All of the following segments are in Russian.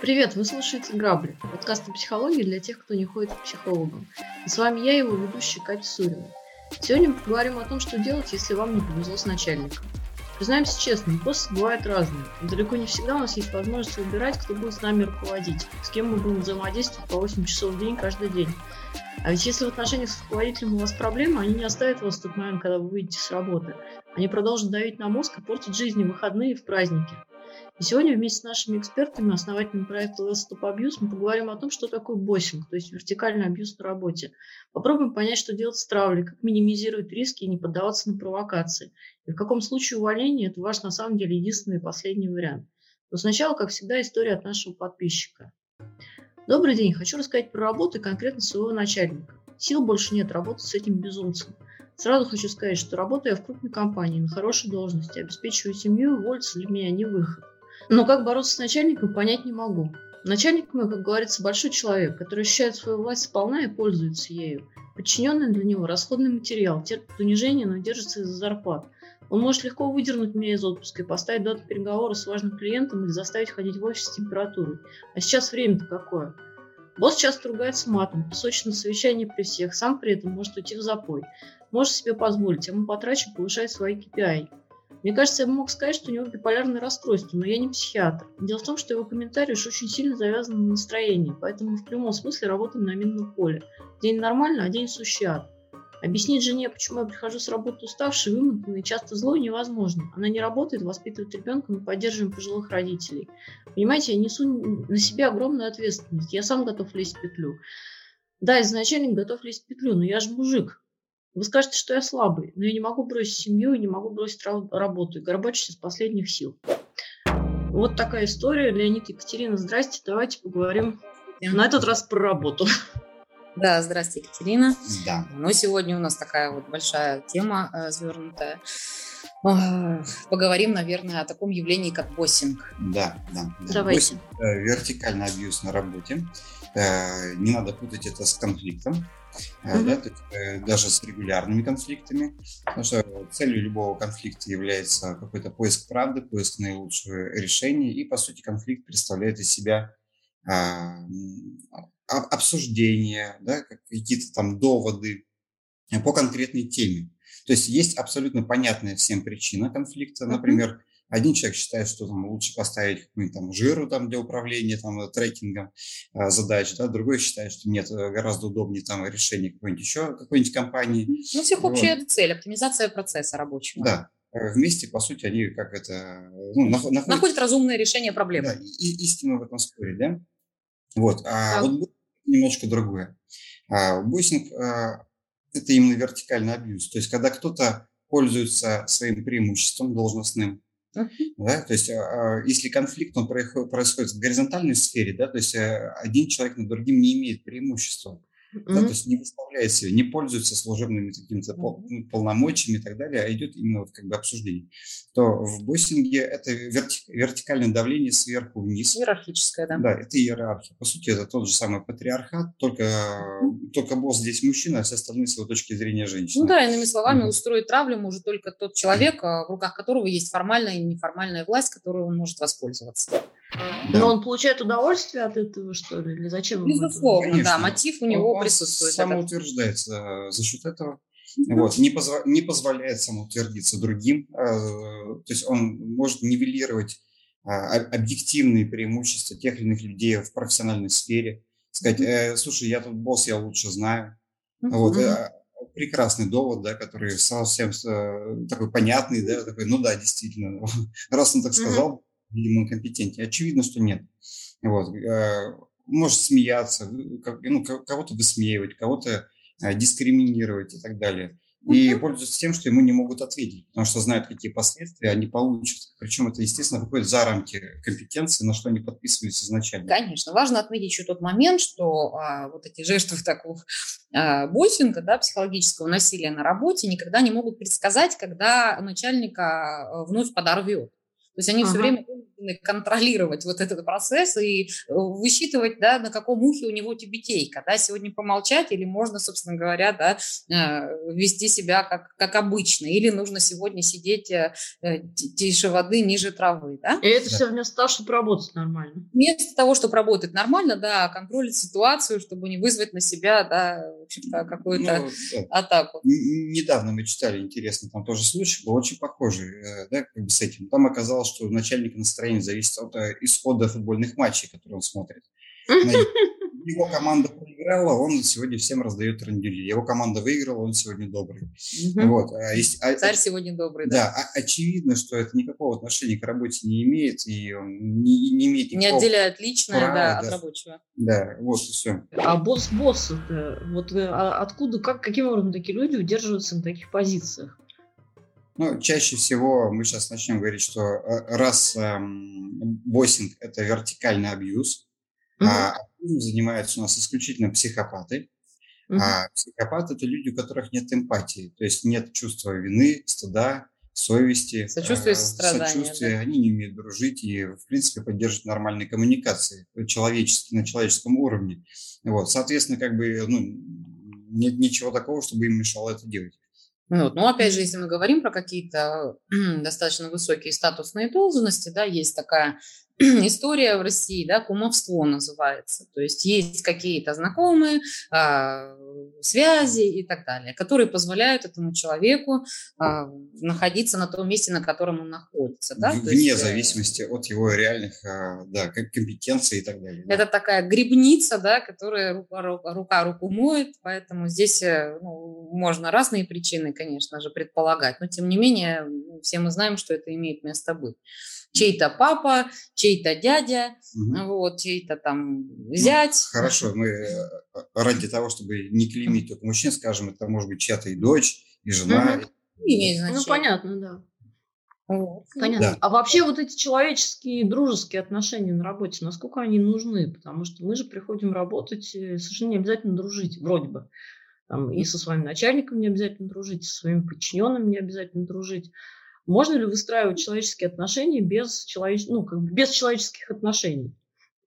Привет, вы слушаете «Грабли» – подкаст о психологии для тех, кто не ходит к психологам. И с вами я, его ведущая Катя Сурина. Сегодня поговорим о том, что делать, если вам не повезло с начальником. Признаемся честно, боссы бывают разные. далеко не всегда у нас есть возможность выбирать, кто будет с нами руководить, с кем мы будем взаимодействовать по 8 часов в день каждый день. А ведь если в отношениях с руководителем у вас проблемы, они не оставят вас в тот момент, когда вы выйдете с работы. Они продолжат давить на мозг и портить жизнь в выходные и в праздники. Сегодня вместе с нашими экспертами, основателями проекта Less Stop Abuse, мы поговорим о том, что такое боссинг, то есть вертикальный абьюз на работе. Попробуем понять, что делать с травлей, как минимизировать риски и не поддаваться на провокации. И в каком случае увольнение – это ваш на самом деле единственный и последний вариант. Но сначала, как всегда, история от нашего подписчика. Добрый день, хочу рассказать про работу и конкретно своего начальника. Сил больше нет работать с этим безумцем. Сразу хочу сказать, что работаю я в крупной компании, на хорошей должности, обеспечиваю семью, уволиться для меня не выход. Но как бороться с начальником, понять не могу. Начальник мой, как говорится, большой человек, который ощущает свою власть сполна и пользуется ею. Подчиненный для него расходный материал, терпит унижение, но держится из-за зарплат. Он может легко выдернуть меня из отпуска и поставить дату переговора с важным клиентом или заставить ходить в офис с температурой. А сейчас время-то какое? Босс часто ругается матом, песочит на совещании при всех, сам при этом может уйти в запой. Может себе позволить, а мы потрачим повышать свои KPI. Мне кажется, я бы мог сказать, что у него биполярное расстройство, но я не психиатр. Дело в том, что его комментарии уж очень сильно завязаны на настроении, поэтому в прямом смысле работаем на минном поле. День нормально, а день сущий ад. Объяснить жене, почему я прихожу с работы уставшей, вымотанной, часто злой, невозможно. Она не работает, воспитывает ребенка, мы поддерживаем пожилых родителей. Понимаете, я несу на себя огромную ответственность. Я сам готов лезть в петлю. Да, изначально готов лезть в петлю, но я же мужик. Вы скажете, что я слабый, но я не могу бросить семью и не могу бросить работу. И горбачусь из последних сил. Вот такая история. Леонид Екатерина, здрасте. Давайте поговорим на этот раз про работу. Да, здрасте, Екатерина. Да. Ну, сегодня у нас такая вот большая тема э, завернутая. Поговорим, наверное, о таком явлении, как боссинг. Да, да. да. Давайте. Боссинг, э, вертикальный абьюз на работе. Э, не надо путать это с конфликтом. Mm-hmm. Да, есть, э, даже с регулярными конфликтами, потому что целью любого конфликта является какой-то поиск правды, поиск наилучшего решения, и, по сути, конфликт представляет из себя а, обсуждения, да, какие-то там доводы по конкретной теме. То есть есть абсолютно понятная всем причина конфликта. Например, один человек считает, что там лучше поставить какую-нибудь там жиру там для управления там трекингом э, задач, да, другой считает, что нет, э, гораздо удобнее там решение какой-нибудь еще какой-нибудь компании. Ну, всех вот. общая цель, оптимизация процесса рабочего. Да, э, вместе, по сути, они как это... Ну, находят, находят разумное решение проблемы. Да, и, истину в этом споре, да? Вот, а да. вот немножко другое. А, Боссинг а, – это именно вертикальный абьюз. То есть, когда кто-то пользуется своим преимуществом должностным, Да, то есть, а, если конфликт он происходит в горизонтальной сфере, да, то есть э, один человек над другим не имеет преимущества. Mm-hmm. Да, то есть не выставляет себя, не пользуется служебными какими-то mm-hmm. полномочиями и так далее, а идет именно вот как бы обсуждение. То в боссинге это верти- вертикальное давление сверху вниз. Иерархическое, да. Да, это иерархия. По сути, это тот же самый патриархат, только, mm-hmm. только босс здесь мужчина, а все остальные с его точки зрения женщина. Ну да, иными словами, mm-hmm. устроить травлю может только тот человек, mm-hmm. в руках которого есть формальная и неформальная власть, которой он может воспользоваться. Да. Но он получает удовольствие от этого, что ли? Или зачем? Безусловно, Конечно. да, мотив у него он присутствует. Самоутверждается э, за счет этого. Вот, не, позва- не позволяет самоутвердиться другим. Э, то есть он может нивелировать э, объективные преимущества тех или иных людей в профессиональной сфере. Сказать, э, слушай, я тут босс, я лучше знаю. Вот, э, прекрасный довод, да, который совсем э, такой понятный, да, такой, ну да, действительно, раз он так сказал, видимо, компетентнее. Очевидно, что нет. Вот. Э, может смеяться, ну, кого-то высмеивать, кого-то э, дискриминировать и так далее. И пользуются тем, что ему не могут ответить, потому что знают, какие последствия они получат. Причем это, естественно, выходит за рамки компетенции, на что они подписывались изначально. Конечно. Важно отметить еще тот момент, что а, вот эти жертвы такого а, боссинга, да, психологического насилия на работе никогда не могут предсказать, когда начальника а, вновь подорвет. То есть они ага. все время способны контролировать вот этот процесс и высчитывать, да, на каком ухе у него тюбетейка, да, сегодня помолчать или можно, собственно говоря, да, вести себя как, как обычно, или нужно сегодня сидеть тише воды, ниже травы, да. И это все вместо того, чтобы работать нормально. Вместо того, чтобы работать нормально, да, контролить ситуацию, чтобы не вызвать на себя, да, какую-то ну, да. атаку. Недавно мы читали интересный там тоже случай, был очень похожий, э, да, как бы с этим. Там оказалось, что начальник настроения зависит от э, исхода футбольных матчей, которые он смотрит. Его команда проиграла, он сегодня всем раздает трендюли. Его команда выиграла, он сегодня добрый. Угу. Вот. А, а, Царь сегодня добрый, да. Да, а, очевидно, что это никакого отношения к работе не имеет, и он не, не имеет никакого... Не отделяет личное права, да, да, от рабочего. Да, вот и все. А босс-босс, вот э, а откуда, как, каким образом такие люди удерживаются на таких позициях? Ну, чаще всего мы сейчас начнем говорить, что э, раз эм, боссинг – это вертикальный абьюз, mm-hmm. а занимаются у нас исключительно психопаты, mm-hmm. а психопаты – это люди, у которых нет эмпатии, то есть нет чувства вины, стыда, совести, сочувствия, э, сочувствия. Да? Они не умеют дружить и, в принципе, поддерживать нормальные коммуникации человеческие, на человеческом уровне. Вот, соответственно, как бы, ну, нет ничего такого, чтобы им мешало это делать. Вот. Но опять же, если мы говорим про какие-то достаточно высокие статусные должности, да, есть такая история в России, да, кумовство называется. То есть есть какие-то знакомые, э, связи и так далее, которые позволяют этому человеку э, находиться на том месте, на котором он находится. Да? Вне есть, э, зависимости от его реальных э, да, компетенций и так далее. Да. Это такая грибница, да, которая рука, рука руку моет, поэтому здесь э, ну, можно разные причины, конечно же, предполагать, но тем не менее все мы знаем, что это имеет место быть чей-то папа, чей-то дядя, угу. вот, чей-то там ну, зять. Ну, хорошо, мы э, ради того, чтобы не клеймить только мужчин, скажем, это может быть чья-то и дочь, и жена. Угу. И... Ну, понятно, да. Вот. Понятно. Да. А вообще вот эти человеческие дружеские отношения на работе, насколько они нужны? Потому что мы же приходим работать, э, совершенно не обязательно дружить, вроде бы. Там, и со своим начальником не обязательно дружить, и со своими подчиненными не обязательно дружить. Можно ли выстраивать человеческие отношения без, человеч... ну, как бы без человеческих отношений,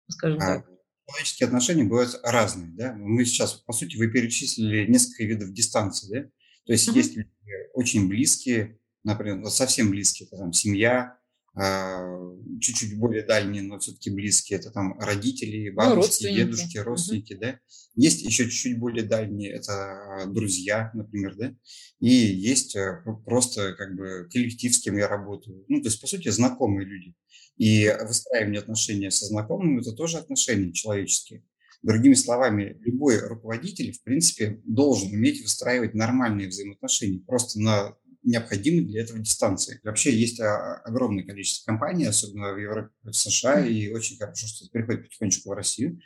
скажем а, так? Человеческие отношения бывают разные. Да? Мы сейчас, по сути, вы перечислили несколько видов дистанции. Да? То есть uh-huh. есть люди очень близкие, например, совсем близкие, это там семья, чуть-чуть более дальние, но все-таки близкие, это там родители, ну, бабушки, ну, дедушки, родственники, угу. да. Есть еще чуть-чуть более дальние, это друзья, например, да. И есть э, просто как бы коллектив, с кем я работаю. Ну, то есть, по сути, знакомые люди. И выстраивание отношений со знакомыми – это тоже отношения человеческие. Другими словами, любой руководитель, в принципе, должен уметь выстраивать нормальные взаимоотношения просто на необходимы для этого дистанции. Вообще есть а, огромное количество компаний, особенно в Европе, в США, и очень хорошо, что переходит потихонечку в Россию.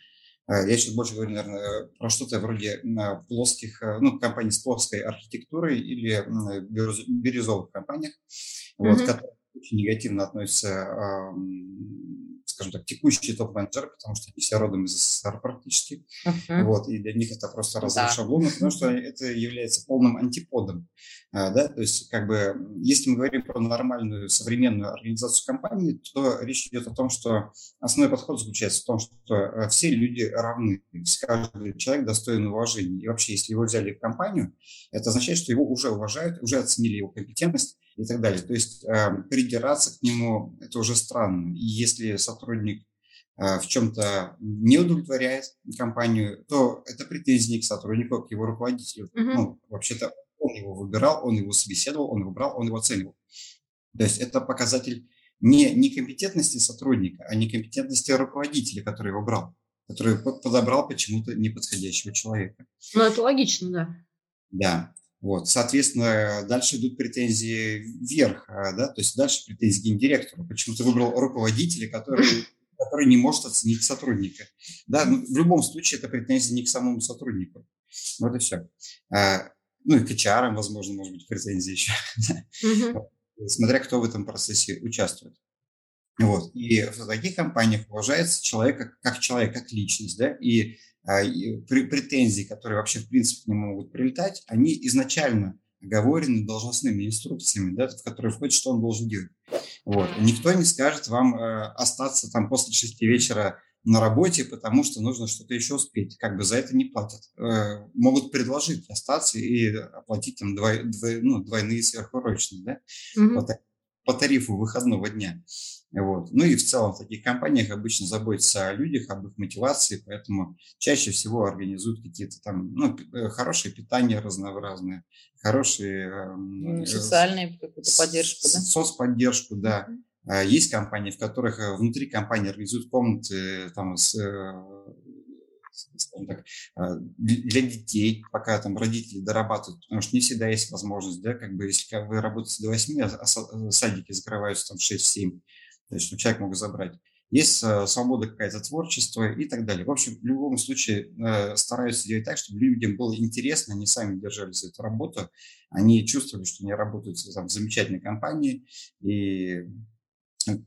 А, я сейчас больше говорю, наверное, про что-то вроде плоских, а, ну, компаний с плоской архитектурой или бирюзовых компаниях, mm-hmm. вот, которые очень негативно относятся скажем так, текущие топ-менеджеры, потому что они все родом из СССР практически. Uh-huh. Вот, и для них это просто разрыв да. шаблона, потому что это является полным антиподом. А, да? То есть, как бы, если мы говорим про нормальную современную организацию компании, то речь идет о том, что основной подход заключается в том, что э, все люди равны, каждый человек достоин уважения. И вообще, если его взяли в компанию, это означает, что его уже уважают, уже оценили его компетентность, и так далее. То есть э, придираться к нему – это уже странно. И если сотрудник э, в чем-то не удовлетворяет компанию, то это претензии к сотруднику, а к его руководителю. Uh-huh. Ну, вообще-то он его выбирал, он его собеседовал, он его брал, он его оценивал. То есть это показатель не некомпетентности сотрудника, а некомпетентности руководителя, который его брал, который подобрал почему-то неподходящего человека. Ну, это логично, да. Да. Вот, соответственно, дальше идут претензии вверх, а, да, то есть дальше претензии к гендиректору. Почему ты выбрал руководителя, который, который не может оценить сотрудника? Да, ну, в любом случае это претензии не к самому сотруднику. Вот и все. А, ну и к HR, возможно, может быть, претензии еще. Смотря кто в этом процессе участвует. Вот. И в таких компаниях уважается человек как человек, как личность, да, и претензии, которые вообще в принципе не могут прилетать, они изначально оговорены должностными инструкциями, да, в которые входит, что он должен делать. Вот. Никто не скажет вам э, остаться там после 6 вечера на работе, потому что нужно что-то еще успеть. Как бы за это не платят. Э, могут предложить остаться и оплатить там двой, двой, ну, двойные сверхурочные, да, mm-hmm. по, по тарифу выходного дня. Вот. Ну и в целом в таких компаниях обычно заботятся о людях, об их мотивации, поэтому чаще всего организуют какие-то там ну, э, хорошее питание разнообразное, хорошие... Эм, э, Социальную какую-то поддержку, да? Соцподдержку, да. Mm-hmm. Есть компании, в которых э, внутри компании организуют комнаты там, с, так, для детей, пока там родители дорабатывают, потому что не всегда есть возможность, да, как бы если вы работаете до 8, а садики закрываются там в 6-7, то есть ну, человек мог забрать. Есть э, свобода какая-то творчество и так далее. В общем, в любом случае стараются делать так, чтобы людям было интересно, они сами держались за эту работу, они чувствовали, что они работают там, в замечательной компании, и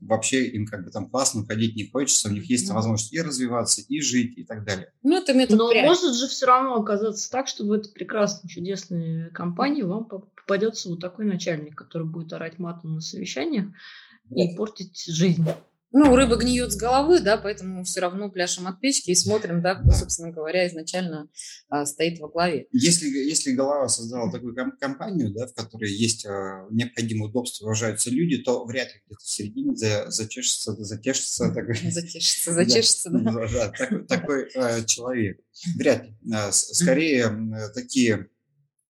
вообще им как бы там классно уходить не хочется, у них есть mm возможность и развиваться, и жить, и так далее. Ну, это метод Но прям. может же все равно оказаться так, что в этой прекрасной, чудесной компании вам попадется вот такой начальник, который будет орать матом на совещаниях, и портить жизнь. Ну, рыба гниет с головы, да, поэтому все равно пляшем от печки и смотрим, да, кто, собственно говоря, изначально а, стоит во главе. Если, если голова создала такую ком- компанию, да, в которой есть а, необходимые удобства, уважаются люди, то вряд ли где-то в середине за, зачешется, затешится. Такой, затешится, зачешется, да. да. да, такой такой а, человек. Вряд ли. А, скорее, такие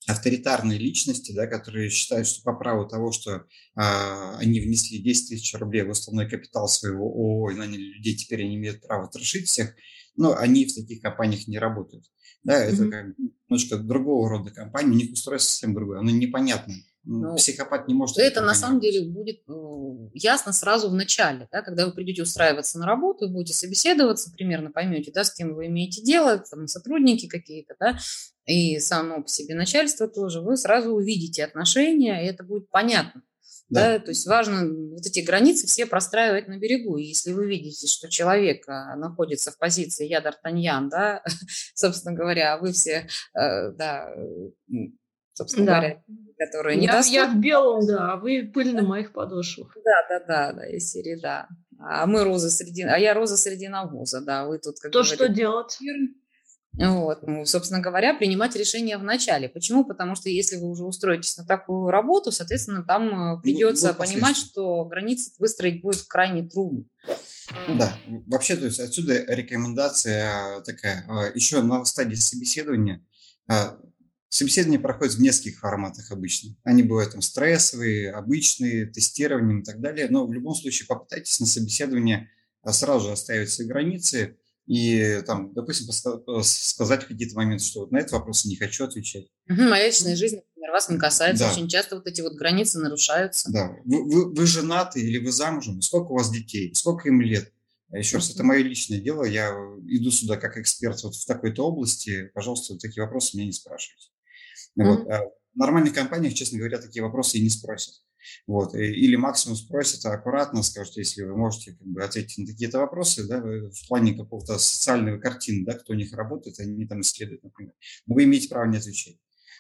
авторитарные личности, да, которые считают, что по праву того, что а, они внесли 10 тысяч рублей в основной капитал своего ООО и наняли людей, теперь они имеют право трошить всех, но они в таких компаниях не работают. Да, это mm-hmm. как немножко другого рода компания, у них устройство совсем другое, оно непонятное. Ну, Психопат не может. Это на самом деле будет ну, ясно сразу в начале, да, когда вы придете устраиваться на работу, будете собеседоваться, примерно поймете, да, с кем вы имеете дело, там, сотрудники какие-то, да, и само по себе начальство тоже, вы сразу увидите отношения, и это будет понятно. Да. да, то есть важно вот эти границы все простраивать на берегу. И если вы видите, что человек а, находится в позиции я Д'Артаньян, да, собственно говоря, а вы все, э, да, собственно да. говоря, которые не я, я в белом, да, а вы пыль на моих подошвах. Да, да, да, да, из серии, да. А мы розы среди, а я роза среди навоза, да, вы тут как То говорит, что делать? Вот, ну, собственно говоря, принимать решение в начале. Почему? Потому что если вы уже устроитесь на такую работу, соответственно, там э, ну, придется понимать, что границы выстроить будет крайне трудно. Да, вообще, то есть отсюда рекомендация такая. А, Еще на стадии собеседования а, Собеседование проходит в нескольких форматах обычно. Они бывают там стрессовые, обычные, тестирование и так далее. Но в любом случае попытайтесь на собеседование а, сразу же оставить свои границы и там, допустим, сказать в какие-то моменты, что вот на этот вопрос не хочу отвечать. Угу, моя личная жизнь, например, вас не касается. Да. Очень часто вот эти вот границы нарушаются. Да. Вы, вы, вы женаты или вы замужем? Сколько у вас детей? Сколько им лет? А еще раз, это мое личное дело. Я иду сюда как эксперт вот в такой-то области. Пожалуйста, такие вопросы меня не спрашивайте. Mm-hmm. Вот. А в нормальных компаниях, честно говоря, такие вопросы и не спросят. Вот. Или максимум спросят аккуратно, скажут, если вы можете как бы, ответить на какие-то вопросы, да, в плане какого-то социальной картины, да, кто у них работает, они там исследуют, например. Но вы имеете право не отвечать.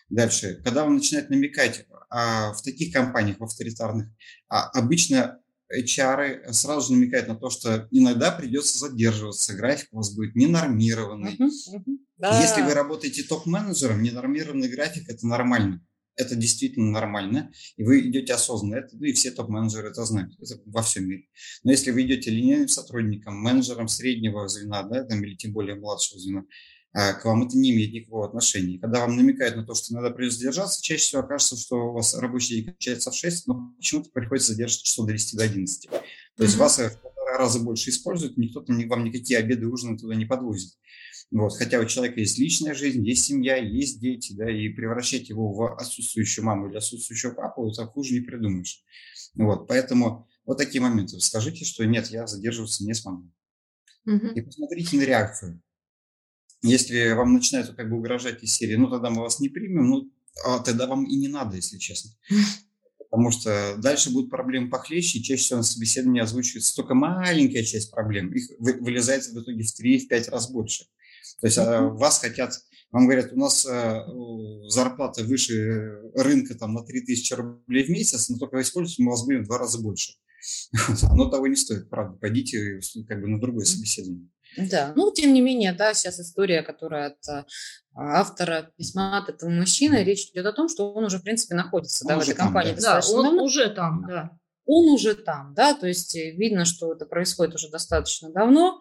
Дальше, когда он начинает намекать а, в таких компаниях, в авторитарных, а, обычно HR сразу же намекают на то, что иногда придется задерживаться, график у вас будет ненормированный. Uh-huh, uh-huh. Да. Если вы работаете топ-менеджером, ненормированный график – это нормально. Это действительно нормально, и вы идете осознанно. Это, и все топ-менеджеры это знают, это во всем мире. Но если вы идете линейным сотрудником, менеджером среднего звена, да, там, или тем более младшего звена, а, к вам это не имеет никакого отношения. Когда вам намекают на то, что надо придется задержаться, чаще всего окажется, что у вас рабочий день кончается в 6, но почему-то приходится задерживаться часов до 10 до 11. То есть mm-hmm. вас в полтора раза больше используют, никто там вам никакие обеды, ужины туда не подвозит. Вот, хотя у человека есть личная жизнь, есть семья, есть дети, да, и превращать его в отсутствующую маму или отсутствующего папу, это хуже не придумаешь. Вот, поэтому вот такие моменты. Скажите, что нет, я задерживаться не смогу. Угу. И посмотрите на реакцию. Если вам начинают как бы угрожать из серии, ну тогда мы вас не примем, ну а тогда вам и не надо, если честно. Потому что дальше будут проблемы похлеще, и чаще всего на собеседовании озвучивается только маленькая часть проблем. Их вылезает в итоге в 3-5 раз больше. То есть mm-hmm. вас хотят, вам говорят, у нас э, зарплата выше рынка там, на 3000 рублей в месяц, но только использовать мы вас будем в два раза больше. Оно того не стоит, правда. Пойдите как бы на другое собеседование. Да, ну, тем не менее, да, сейчас история, которая от а, автора письма от этого мужчины, речь идет о том, что он уже, в принципе, находится да, в этой компании. Да, да он давно. уже там, да. Он уже там, да, то есть э, видно, что это происходит уже достаточно давно,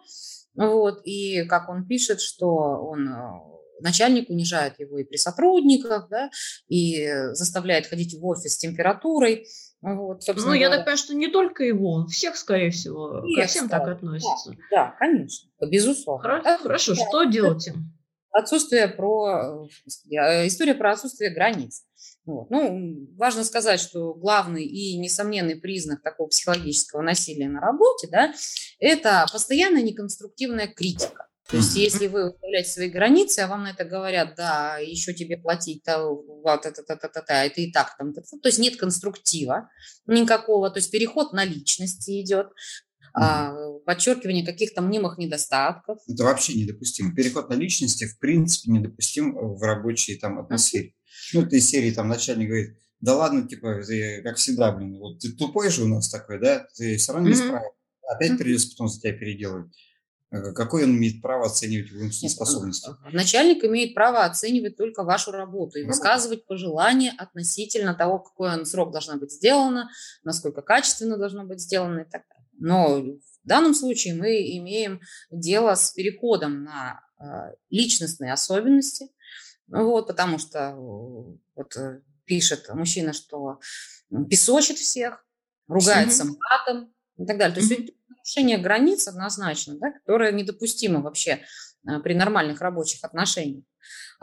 вот, и как он пишет, что он э, начальник унижает его и при сотрудниках, да, и заставляет ходить в офис с температурой. Вот, ну, я так понимаю, что не только его, всех, скорее всего, всех, ко всем так относится. Да, да конечно, безусловно. Хорошо, да? хорошо. Да. что делать им? Отсутствие про... Э, история про отсутствие границ. Вот. Ну, важно сказать, что главный и несомненный признак такого психологического насилия на работе, да, это постоянная неконструктивная критика. То есть, если вы выставляете свои границы, а вам на это говорят, да, еще тебе платить, то вот это, это, это, это, это и так там, то есть нет конструктива никакого, то есть переход на личности идет, а, подчеркивание каких-то мнимых недостатков. Это вообще недопустимо. Переход на личности, в принципе, недопустим в рабочей там атмосфере. Ну, этой серии там начальник говорит, да ладно, типа, ты, как всегда, блин, вот ты тупой же у нас такой, да, ты все равно не справишься. Опять придется потом за тебя переделывать. Э, какой он имеет право оценивать его способности? Начальник имеет право оценивать только вашу работу и высказывать пожелания относительно того, какой он срок должна быть сделана, насколько качественно должно быть сделано и так далее. Но в данном случае мы имеем дело с переходом на а, личностные особенности, вот, потому что вот, э, пишет мужчина, что песочит всех, ругается матом и так далее. То есть нарушение границ однозначно, да, которое недопустимо вообще при нормальных рабочих отношениях.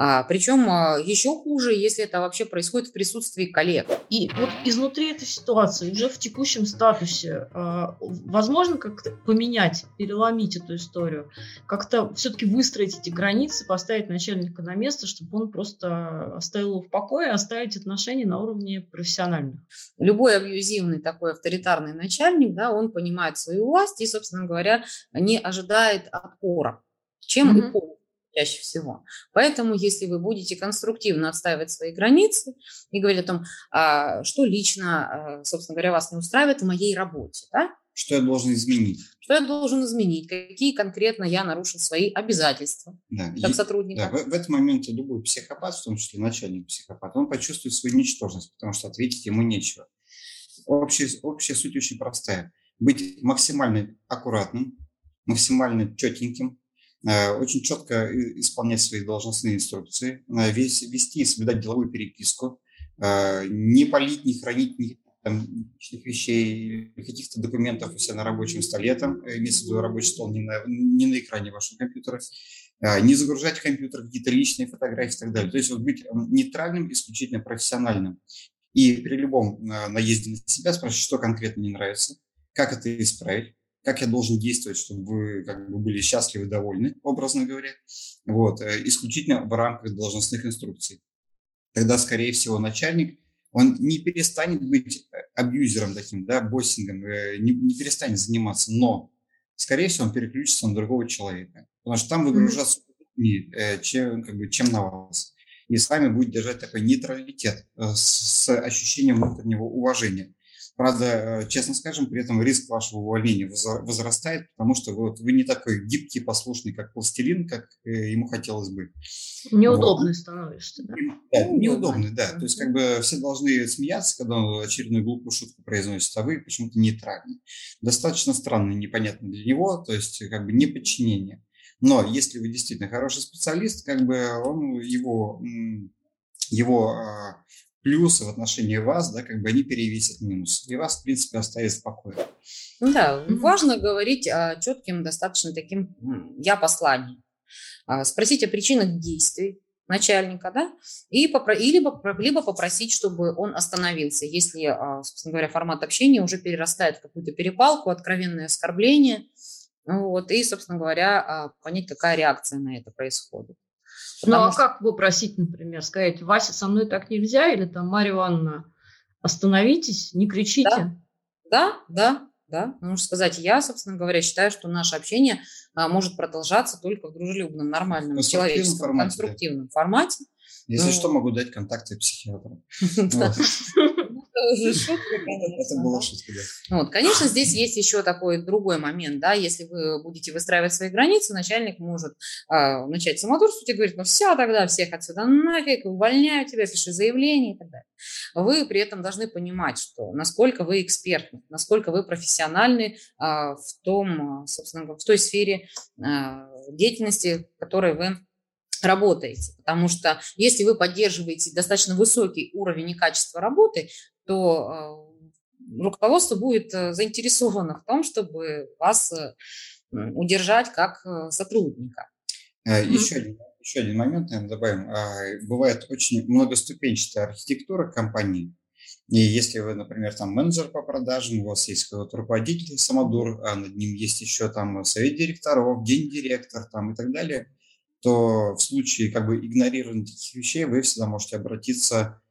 А, причем а, еще хуже, если это вообще происходит в присутствии коллег. И вот изнутри этой ситуации, уже в текущем статусе, а, возможно как-то поменять, переломить эту историю, как-то все-таки выстроить эти границы, поставить начальника на место, чтобы он просто оставил его в покое, оставить отношения на уровне профессиональных. Любой абьюзивный такой авторитарный начальник, да, он понимает свою власть и, собственно говоря, не ожидает отпора чем mm-hmm. и пол чаще всего. Поэтому, если вы будете конструктивно отстаивать свои границы и говорить о том, а, что лично, а, собственно говоря, вас не устраивает в моей работе, да? Что я должен изменить? Что я должен изменить? Какие конкретно я нарушил свои обязательства да. как сотрудник? Да, в, в этот момент любой психопат, в том числе начальник психопат, он почувствует свою ничтожность, потому что ответить ему нечего. Общая, общая суть очень простая. Быть максимально аккуратным, максимально четеньким, очень четко исполнять свои должностные инструкции, э, вести и соблюдать деловую переписку, э, не полить, не хранить личных вещей, каких-то документов у себя на рабочем столе, там, имеется в виду рабочий стол не на, не на экране вашего компьютера, не загружать в компьютер какие-то личные фотографии и так далее. То есть вот быть нейтральным, исключительно профессиональным. И при любом наезде на себя спрашивать, что конкретно не нравится, как это исправить, как я должен действовать, чтобы вы как бы были счастливы, довольны, образно говоря, вот, э, исключительно в рамках должностных инструкций. Тогда, скорее всего, начальник, он не перестанет быть э, абьюзером таким, да, боссингом, э, не, не перестанет заниматься, но, скорее всего, он переключится на другого человека, потому что там выгружаться mm-hmm. чем, как бы, чем на вас. И с вами будет держать такой нейтралитет с ощущением внутреннего уважения. Правда, э, честно скажем, при этом риск вашего увольнения возрастает, потому что вы, вот, вы не такой гибкий, послушный, как пластилин, как э, ему хотелось бы. Неудобный вот. становишься, да? Да, неудобный, да. То есть как бы все должны смеяться, когда он очередную глупую шутку произносит, а вы почему-то нейтральны. Достаточно странно, непонятно для него, то есть как бы неподчинение. Но если вы действительно хороший специалист, как бы он его его а, плюсы в отношении вас, да, как бы они перевесят минус, и вас, в принципе, оставит. Ну да, mm-hmm. важно говорить о четким, достаточно таким я послании. А, спросить о причинах действий начальника, да, и попро- и либо, либо попросить, чтобы он остановился, если, а, собственно говоря, формат общения уже перерастает в какую-то перепалку, откровенное оскорбление, вот, и, собственно говоря, а, понять, какая реакция на это происходит. Ну а что... как попросить, например, сказать, Вася, со мной так нельзя, или там, Марья Ивановна, остановитесь, не кричите? Да, да, да. да. Нужно сказать, я, собственно говоря, считаю, что наше общение а, может продолжаться только в дружелюбном, нормальном, человеческом, формате, конструктивном да. формате. Если ну, что, могу дать контакты психиатра. Это уже шутка, Это была шутка, да. Вот, конечно, здесь есть еще такой другой момент, да, если вы будете выстраивать свои границы, начальник может а, начать самодурствовать и говорить, ну все, тогда всех отсюда нафиг, увольняю тебя, пиши заявление и так далее. Вы при этом должны понимать, что насколько вы экспертны, насколько вы профессиональны а, в том, собственно, в той сфере а, деятельности, в которой вы работаете. Потому что если вы поддерживаете достаточно высокий уровень и качество работы, то э, руководство будет э, заинтересовано в том, чтобы вас э, удержать как сотрудника. Еще один, еще один момент, наверное, добавим. А, бывает очень многоступенчатая архитектура компании. И если вы, например, там менеджер по продажам, у вас есть какой-то руководитель самодур, а над ним есть еще там совет директоров, гендиректор там и так далее – то в случае как бы игнорирования таких вещей вы всегда можете обратиться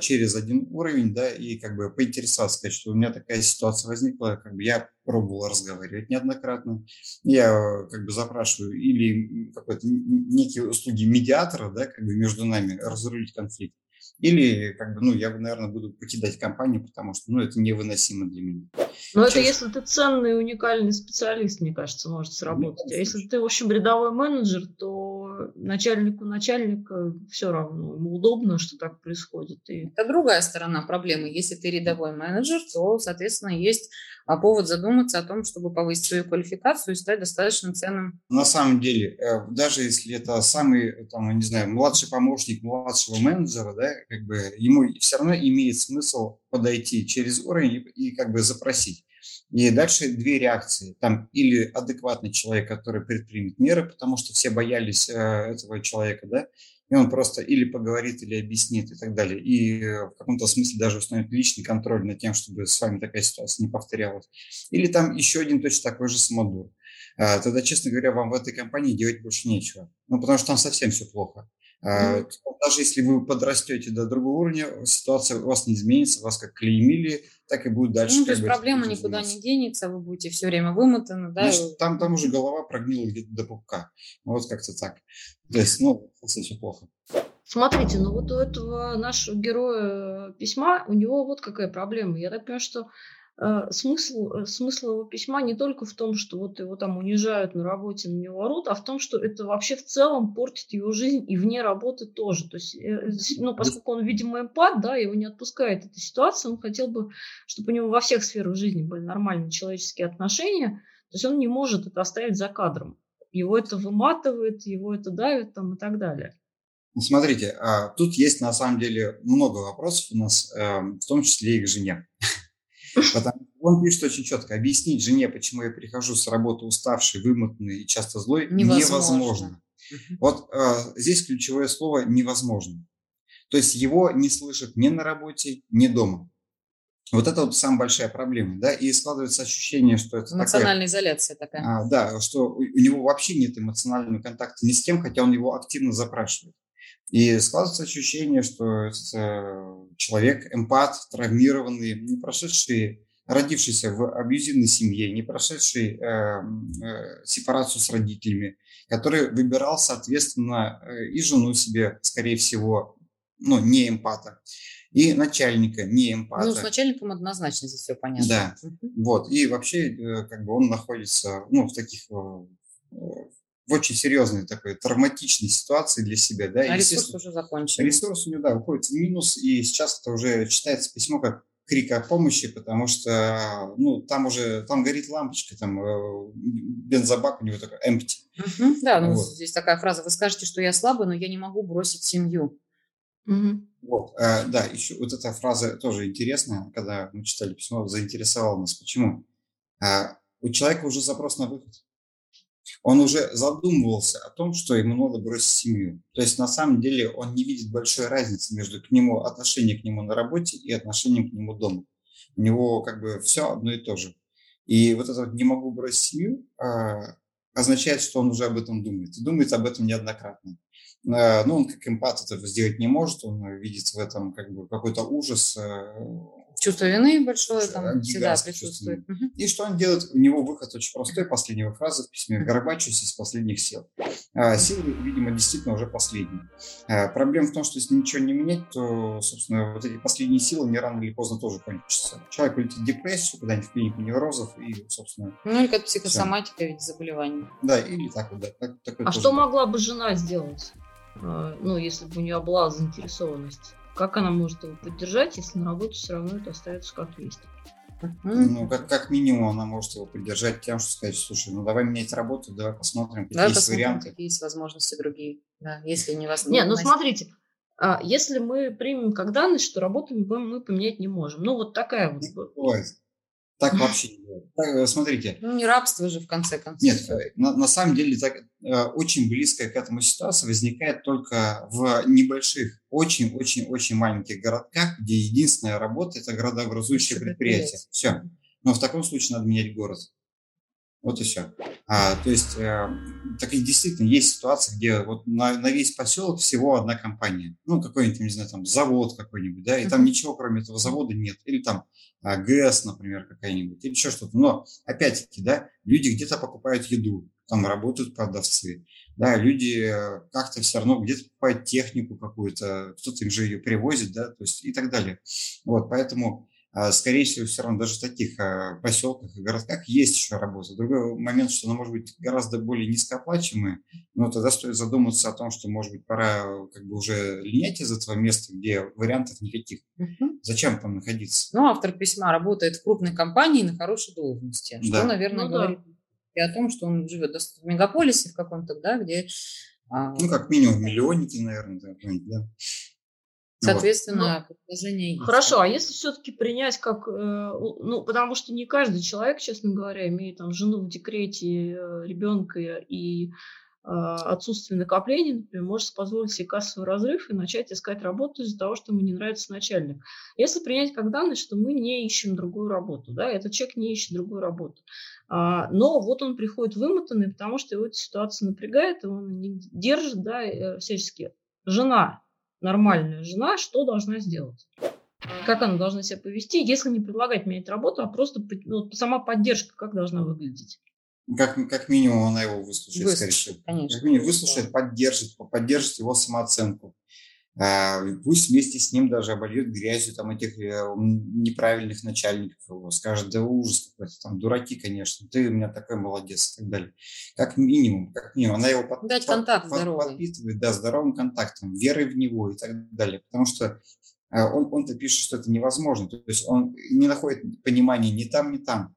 через один уровень, да, и как бы поинтересоваться, сказать, что у меня такая ситуация возникла, как бы я пробовал разговаривать неоднократно, я как бы запрашиваю или какой-то некие услуги медиатора, да, как бы между нами разрулить конфликт, или, как бы, ну, я, наверное, буду покидать компанию, потому что, ну, это невыносимо для меня. Но Сейчас... это если ты ценный, уникальный специалист, мне кажется, может сработать. А если ты, в общем, рядовой менеджер, то начальнику начальника все равно. Ему удобно, что так происходит. И... Это другая сторона проблемы. Если ты рядовой менеджер, то, соответственно, есть а повод задуматься о том, чтобы повысить свою квалификацию и стать достаточно ценным. На самом деле, э, даже если это самый, там, не знаю, младший помощник младшего менеджера, да, как бы ему все равно имеет смысл подойти через уровень и, и как бы запросить. И дальше две реакции. Там или адекватный человек, который предпримет меры, потому что все боялись э, этого человека, да, и он просто или поговорит, или объяснит и так далее. И э, в каком-то смысле даже установит личный контроль над тем, чтобы с вами такая ситуация не повторялась. Или там еще один точно такой же самодур. А, тогда, честно говоря, вам в этой компании делать больше нечего. Ну, потому что там совсем все плохо. Даже если вы подрастете до другого уровня, ситуация у вас не изменится, вас как клеймили, так и будет дальше. Ну, то есть проблема никуда не денется, вы будете все время вымотаны, да? Значит, там, там уже голова прогнила где-то до пупка. Вот как-то так. То есть, ну, все плохо. Смотрите, ну вот у этого нашего героя письма, у него вот какая проблема. Я так понимаю, что Э, смысл, э, смысл его письма не только в том, что вот его там унижают на работе, на него орут, а в том, что это вообще в целом портит его жизнь и вне работы тоже. То есть, э, ну, поскольку он, видимо, эмпат, да, его не отпускает эта ситуация, он хотел бы, чтобы у него во всех сферах жизни были нормальные человеческие отношения, то есть он не может это оставить за кадром. Его это выматывает, его это давит там и так далее. Ну, смотрите, а, тут есть на самом деле много вопросов у нас, эм, в том числе и к жене. Потому он пишет очень четко. Объяснить жене, почему я прихожу с работы уставший, вымотанный и часто злой, невозможно. невозможно. Вот э, здесь ключевое слово «невозможно». То есть его не слышат ни на работе, ни дома. Вот это вот самая большая проблема, да, и складывается ощущение, что это эмоциональная такая, изоляция такая. А, да, что у, у него вообще нет эмоционального контакта ни с кем, хотя он его активно запрашивает. И складывается ощущение, что это человек эмпат, травмированный, не прошедший, родившийся в абьюзивной семье, не прошедший э, э, сепарацию с родителями, который выбирал, соответственно, э, и жену себе, скорее всего, ну, не эмпата, и начальника, не эмпата. Ну, с начальником однозначно здесь все понятно. Да, вот, и вообще, э, как бы он находится, ну, в таких э, в очень серьезной такой травматичной ситуации для себя. Да, а ресурс уже закончен. Ресурс у него, да, уходит в минус, и сейчас это уже читается письмо как крик о помощи, потому что, ну, там уже, там горит лампочка, там э, бензобак у него такой empty. Угу, да, ну, вот. здесь такая фраза, вы скажете, что я слабый, но я не могу бросить семью. Угу. Вот, э, да, еще вот эта фраза тоже интересная, когда мы читали письмо, заинтересовала нас. Почему? Э, у человека уже запрос на выход он уже задумывался о том, что ему надо бросить семью. То есть на самом деле он не видит большой разницы между к нему, отношением к нему на работе и отношением к нему дома. У него как бы все одно и то же. И вот это вот «не могу бросить семью» а, означает, что он уже об этом думает. И думает об этом неоднократно. А, ну, он как эмпат этого сделать не может, он видит в этом как бы какой-то ужас, а, Чувство вины большое там всегда присутствует. Угу. И что он делает? У него выход очень простой, последняя фраза в письме «Горбачусь из последних сил». А, силы, видимо, действительно уже последние. А, проблема в том, что если ничего не менять, то, собственно, вот эти последние силы не рано или поздно тоже кончатся. Человек улетит в депрессию, куда-нибудь в клинику неврозов и, собственно... Ну, или как психосоматика, все. ведь заболевание. Да, или так вот, да. Так, а что могла бы жена сделать? А, ну, если бы у нее была заинтересованность? Как она может его поддержать, если на работе все равно это остается как есть? Ну, как, как минимум, она может его поддержать тем, что сказать, слушай, ну давай менять работу, давай посмотрим, какие давай есть посмотрим, варианты. Какие есть возможности другие, да, если не вас Не, ну смотрите, а, если мы примем как данность, что работу мы поменять не можем. Ну, вот такая вот. Бывает. Так вообще не так, э, смотрите. Ну, не рабство же, в конце концов. Нет, э, на, на самом деле так, э, очень близкая к этому ситуация возникает только в небольших, очень-очень-очень маленьких городках, где единственная работа – это городообразующее предприятие. Все. Но в таком случае надо менять город. Вот и все. А, то есть, э, так и действительно есть ситуации, где вот на, на весь поселок всего одна компания. Ну, какой-нибудь, не знаю, там завод какой-нибудь, да, и там ничего кроме этого завода нет. Или там а, ГЭС, например, какая-нибудь, или еще что-то. Но, опять-таки, да, люди где-то покупают еду, там работают продавцы, да, люди э, как-то все равно где-то покупают технику какую-то, кто-то им же ее привозит, да, то есть и так далее. Вот, поэтому скорее всего, все равно даже в таких а, поселках и городках есть еще работа. Другой момент, что она может быть гораздо более низкооплачиваемая, но тогда стоит задуматься о том, что, может быть, пора как бы уже линять из этого места, где вариантов никаких. Угу. Зачем там находиться? Ну, автор письма работает в крупной компании на хорошей должности, что, да. наверное, ну, говорит да. и о том, что он живет в мегаполисе в каком-то, да, где... А, ну, как минимум миллионники, наверное, да. Соответственно, вот. предложение есть. Хорошо, а если все-таки принять как, э, ну, потому что не каждый человек, честно говоря, имеет там жену в декрете, э, ребенка и э, отсутствие накоплений, например, может позволить себе кассовый разрыв и начать искать работу из-за того, что ему не нравится начальник. Если принять как данность, что мы не ищем другую работу, да, этот человек не ищет другую работу. А, но вот он приходит вымотанный, потому что его эта ситуация напрягает, и он не держит, да, всячески. Жена нормальная жена что должна сделать? Как она должна себя повести, если не предлагать менять работу, а просто ну, сама поддержка, как должна выглядеть? Как, как минимум она его выслушает, выслушает скорее всего. Конечно. Как минимум выслушает, поддержит, поддержит его самооценку. А, пусть вместе с ним даже обольет грязью там этих э, неправильных начальников его, скажет, да ужас какой-то, там дураки, конечно, ты у меня такой молодец и так далее. Как минимум, как минимум, она его под, Дать контакт под, здоровый. подпитывает, да, здоровым контактом, верой в него и так далее, потому что а, он, он-то пишет, что это невозможно, то есть он не находит понимания ни там, ни там.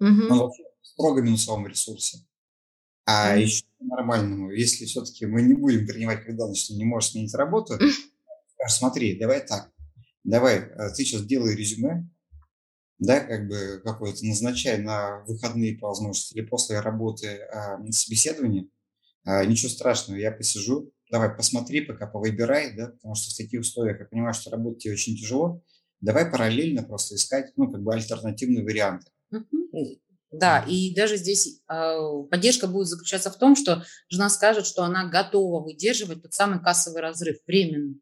Угу. Он вообще в строго минусовом ресурсе. А mm-hmm. еще нормальному, если все-таки мы не будем принимать как данность, что не можешь сменить работу, смотри, давай так, давай, э, ты сейчас делай резюме, да, как бы какое-то назначай на выходные по возможности или после работы а, собеседование, а, ничего страшного, я посижу, давай посмотри, пока повыбирай, да, потому что в таких условиях я понимаю, что работать тебе очень тяжело, давай параллельно просто искать, ну, как бы альтернативные варианты. Да, и даже здесь э, поддержка будет заключаться в том, что жена скажет, что она готова выдерживать тот самый кассовый разрыв временно.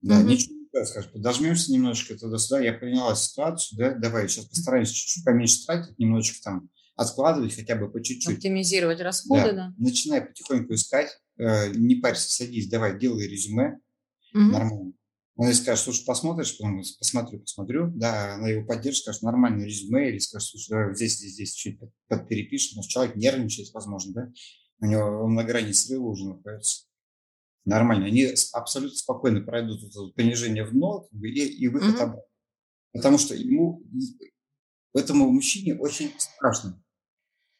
Да, угу. ничего не скажешь, подожмемся немножечко туда-сюда, я поняла ситуацию, да, давай сейчас постараемся чуть-чуть поменьше тратить, немножечко там откладывать хотя бы по чуть-чуть. Оптимизировать расходы, да. да. Начинай потихоньку искать, э, не парься, садись, давай, делай резюме угу. нормально. Он ей скажет, слушай, посмотришь, потом посмотрю, посмотрю, да, она его поддержит, скажет, нормальное резюме, или скажет, слушай, давай здесь, здесь, здесь чуть подперепишем, потому что человек нервничает, возможно, да, у него на грани срыва уже находится. Нормально, они абсолютно спокойно пройдут это понижение в ноль как бы, и, и выход mm-hmm. обратно. Потому что ему, этому мужчине очень страшно.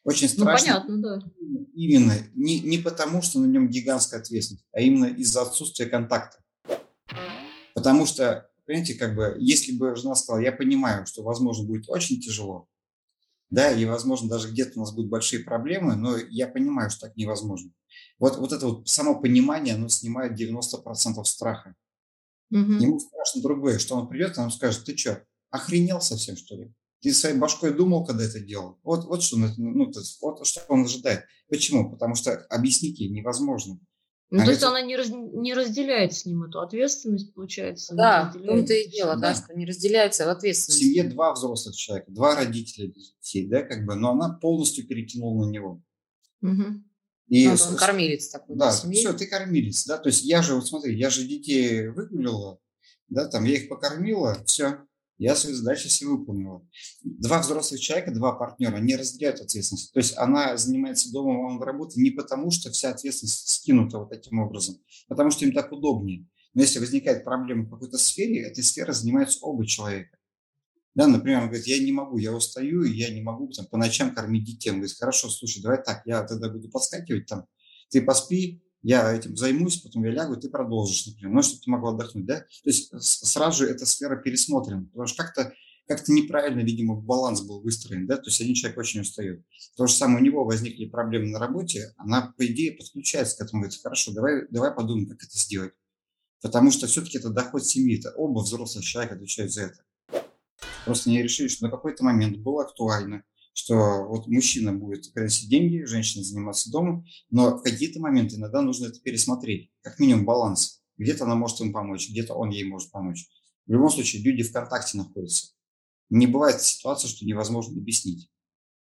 Очень ну, страшно. Ну, понятно, да. Именно не, не потому, что на нем гигантская ответственность, а именно из-за отсутствия контакта. Потому что, понимаете, как бы, если бы жена сказала, я понимаю, что, возможно, будет очень тяжело, да, и, возможно, даже где-то у нас будут большие проблемы, но я понимаю, что так невозможно. Вот, вот это вот само понимание, оно снимает 90% страха. Угу. Ему страшно другое, что он придет, и он скажет, ты что, охренел совсем, что ли? Ты своей башкой думал, когда это делал? Вот, вот, что, ну, вот что он ожидает. Почему? Потому что объяснить ей невозможно. Ну, а то есть она не, раз, не разделяет с ним эту ответственность, получается? Да, в том-то и дело, да. да, что не разделяется ответственность. В семье два взрослых человека, два родителя детей, да, как бы, но она полностью перекинула на него. Угу. И, ну, он кормилец такой. Да, все, ты кормилец, да, то есть я же, вот смотри, я же детей выгулила, да, там, я их покормила, все, я свою задачу все выполнила. Два взрослых человека, два партнера не разделяют ответственность. То есть она занимается домом, а он работает не потому, что вся ответственность скинута вот таким образом, а потому что им так удобнее. Но если возникает проблема в какой-то сфере, этой сферой занимаются оба человека. Да, например, он говорит, я не могу, я устаю, я не могу там, по ночам кормить детей. Он говорит, хорошо, слушай, давай так, я тогда буду подскакивать там, ты поспи, я этим займусь, потом я лягу, ты продолжишь, например, ну, чтобы ты могла отдохнуть, да? То есть сразу же эта сфера пересмотрена, потому что как-то как-то неправильно, видимо, баланс был выстроен, да, то есть один человек очень устает. То же самое у него возникли проблемы на работе, она, по идее, подключается к этому, говорит, хорошо, давай, давай подумаем, как это сделать. Потому что все-таки это доход семьи, это оба взрослых человека отвечают за это. Просто они решили, что на какой-то момент было актуально, что вот мужчина будет приносить деньги, женщина заниматься домом, но в какие-то моменты иногда нужно это пересмотреть, как минимум баланс. Где-то она может ему помочь, где-то он ей может помочь. В любом случае, люди в контакте находятся. Не бывает ситуации, что невозможно объяснить.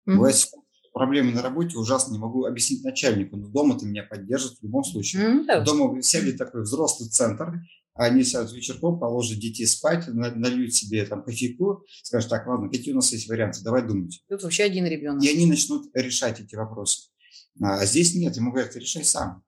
Mm-hmm. Бывает проблемы на работе ужасно, не могу объяснить начальнику, но дома ты меня поддержит в любом случае. Mm-hmm. Дома сели такой взрослый центр, они сядут вечерком, положат детей спать, нальют себе там кофейку, скажут, так, ладно, какие у нас есть варианты, давай думать. Тут вообще один ребенок. И они начнут решать эти вопросы. А здесь нет, ему говорят, решай сам.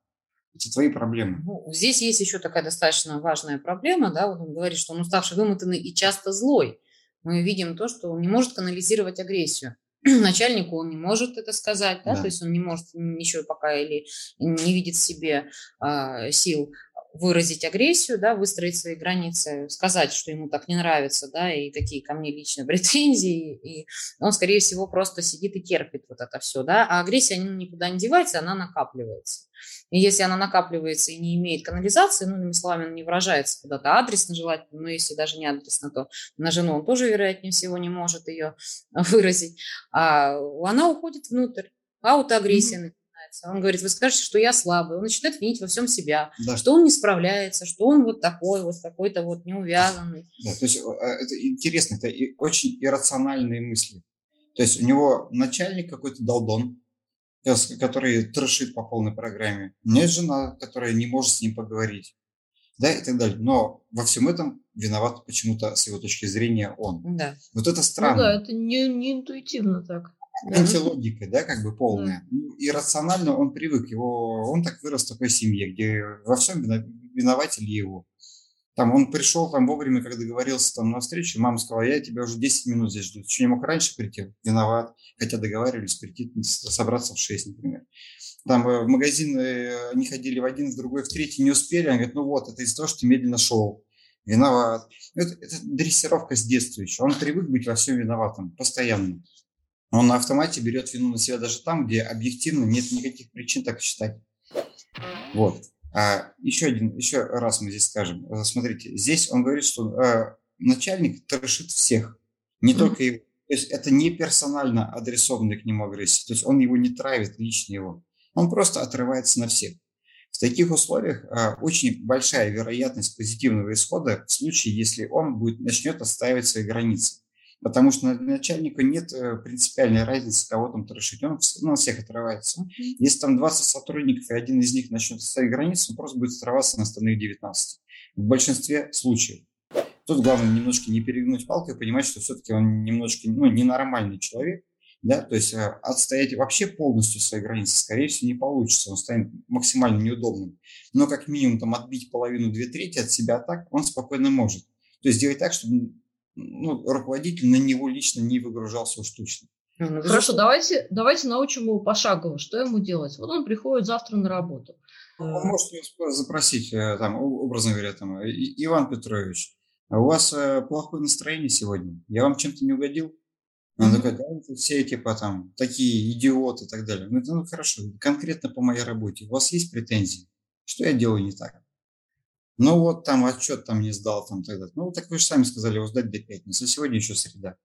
Это твои проблемы. Ну, здесь есть еще такая достаточно важная проблема, да, вот он говорит, что он уставший, вымотанный и часто злой. Мы видим то, что он не может канализировать агрессию начальнику он не может это сказать, да, да. то есть он не может еще пока или не видит в себе э, сил выразить агрессию, да, выстроить свои границы, сказать, что ему так не нравится, да, и какие ко мне лично претензии, и он, скорее всего, просто сидит и терпит вот это все, да, а агрессия никуда не девается, она накапливается. И если она накапливается и не имеет канализации, ну, иными словами, она не выражается куда-то адресно желательно, но если даже не адресно, то на жену он тоже, вероятнее всего, не может ее выразить, а она уходит внутрь, аутоагрессия mm-hmm справляется. Он говорит, вы скажете, что я слабый. Он начинает винить во всем себя, да. что он не справляется, что он вот такой, вот такой-то вот неувязанный. Да, то есть э, это интересно, это очень иррациональные мысли. То есть у него начальник какой-то долдон, который трешит по полной программе. У меня есть жена, которая не может с ним поговорить. Да, и так далее. Но во всем этом виноват почему-то с его точки зрения он. Да. Вот это странно. Ну да, это не, не интуитивно так антилогика, да, как бы полная. Ну, и рационально он привык, его, он так вырос в такой семье, где во всем винователи его. Там он пришел там вовремя, когда договорился там на встречу, мама сказала, я тебя уже 10 минут здесь жду. Что не мог раньше прийти? Виноват. Хотя договаривались прийти, собраться в 6, например. Там э, в магазин э, они ходили в один, в другой, в третий, не успели. Он говорит, ну вот, это из-за того, что ты медленно шел. Виноват. Это, это дрессировка с детства еще. Он привык быть во всем виноватым, постоянно он на автомате берет вину на себя даже там, где объективно нет никаких причин так считать. Вот. А еще один, еще раз мы здесь скажем. Э, смотрите, здесь он говорит, что э, начальник трешит всех, не mm-hmm. только его. То есть это не персонально адресованная к нему агрессия. То есть он его не травит, лично его. Он просто отрывается на всех. В таких условиях э, очень большая вероятность позитивного исхода в случае, если он будет, начнет отстаивать свои границы. Потому что для начальника нет э, принципиальной разницы, кого там трошить. Он ну, на всех отрывается. Если там 20 сотрудников, и один из них начнет ставить границы, он просто будет отрываться на остальных 19. В большинстве случаев. Тут главное немножко не перегнуть палку и понимать, что все-таки он немножко ну, ненормальный человек. Да? То есть э, отстоять вообще полностью свои границы, скорее всего, не получится. Он станет максимально неудобным. Но как минимум там отбить половину, две трети от себя так он спокойно может. То есть сделать так, чтобы ну, руководитель на него лично не выгружался уж точно. Ну, Хорошо, давайте, давайте научим его пошагово, что ему делать. Вот он приходит завтра на работу. Он может запросить, э, там, образно говоря, там, Иван Петрович, а у вас э, плохое настроение сегодня, я вам чем-то не угодил? Он такой, да, все типа там такие идиоты и так далее. Ну, ну хорошо, конкретно по моей работе. У вас есть претензии? Что я делаю не так? Ну вот там отчет там не сдал там тогда. Ну так вы же сами сказали его сдать до пятницы. Сегодня еще среда.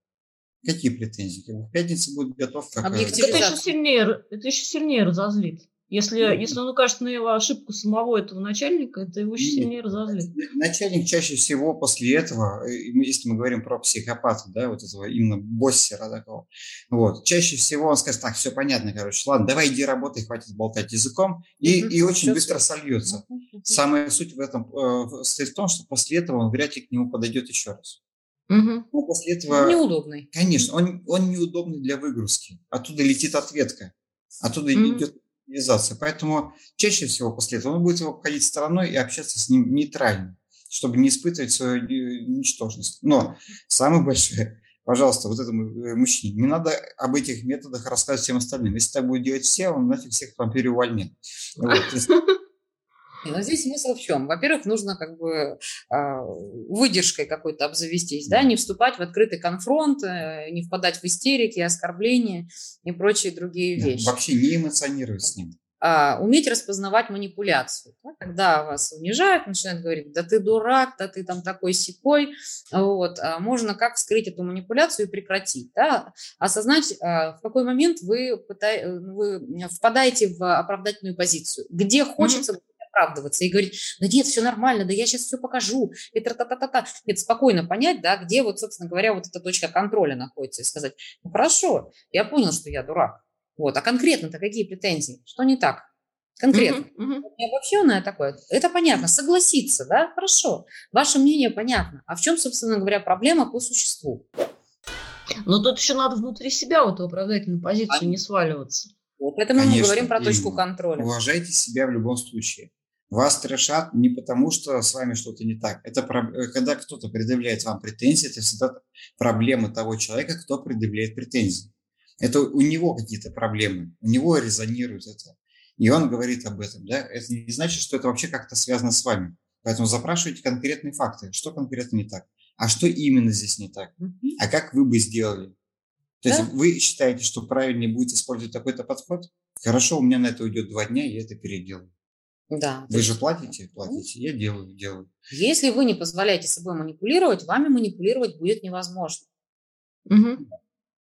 Какие претензии? В пятницу будет готов. Как... Это еще сильнее, это еще сильнее разозлит. Если, ну, если он укажет на его ошибку самого этого начальника, это его еще сильнее разозлит. Начальник чаще всего после этого, э, если мы говорим про психопата, да, вот этого именно боссера такого, вот, чаще всего он скажет, так, все понятно, короче, ладно, давай иди работай, хватит болтать языком, и, и очень быстро сольется. Самая суть в этом э, состоит в том, что после этого он вряд ли к нему подойдет еще раз. Угу. Ну, после этого... Неудобный. Конечно, он, он неудобный для выгрузки. Оттуда летит ответка. Оттуда mm идет реализация. Поэтому чаще всего после этого он будет его обходить стороной и общаться с ним нейтрально, чтобы не испытывать свою ничтожность. Но самое большое, пожалуйста, вот этому э, мужчине, не надо об этих методах рассказывать всем остальным. Если так будет делать все, он нафиг всех вам переувольнит. Вот, но здесь смысл в чем? Во-первых, нужно как бы а, выдержкой какой-то обзавестись, да, не вступать в открытый конфронт, э, не впадать в истерики, оскорбления и прочие другие вещи. Вообще не эмоционировать с ним. А, уметь распознавать манипуляцию. Да? Когда вас унижают, начинают говорить, да ты дурак, да ты там такой сипой, вот, а можно как скрыть эту манипуляцию и прекратить, да? осознать, а, в какой момент вы, пытай, вы впадаете в оправдательную позицию, где хочется mm-hmm оправдываться и говорить, да нет, все нормально, да я сейчас все покажу, и та-та-та-та-та. Нет, спокойно понять, да, где вот, собственно говоря, вот эта точка контроля находится, и сказать, ну хорошо, я понял, что я дурак. Вот, а конкретно-то какие претензии? Что не так? Конкретно. Uh-huh, uh-huh. Не обобщенное такое. Это понятно. Согласиться, да? Хорошо. Ваше мнение понятно. А в чем, собственно говоря, проблема по существу? Но тут еще надо внутри себя в эту оправдательную позицию а... не сваливаться. Вот поэтому Конечно, мы говорим про точку контроля. Уважайте себя в любом случае. Вас трешат не потому, что с вами что-то не так. Это э, когда кто-то предъявляет вам претензии, это всегда проблема того человека, кто предъявляет претензии. Это у него какие-то проблемы, у него резонирует это. И он говорит об этом. Да? Это не значит, что это вообще как-то связано с вами. Поэтому запрашивайте конкретные факты. Что конкретно не так? А что именно здесь не так? А как вы бы сделали? То да? есть вы считаете, что правильнее будет использовать такой-то подход? Хорошо, у меня на это уйдет два дня, я это переделаю. Да. Вы же платите, платите, я делаю, делаю. Если вы не позволяете собой манипулировать, вами манипулировать будет невозможно. Угу.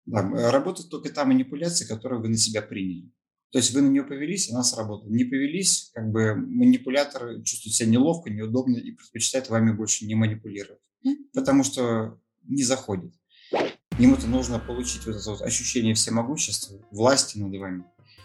Да, работает только та манипуляция, которую вы на себя приняли. То есть вы на нее повелись, она сработала. Не повелись, как бы манипулятор чувствует себя неловко, неудобно и предпочитает вами больше не манипулировать. Потому что не заходит. Ему-то нужно получить вот это вот ощущение всемогущества, власти над вами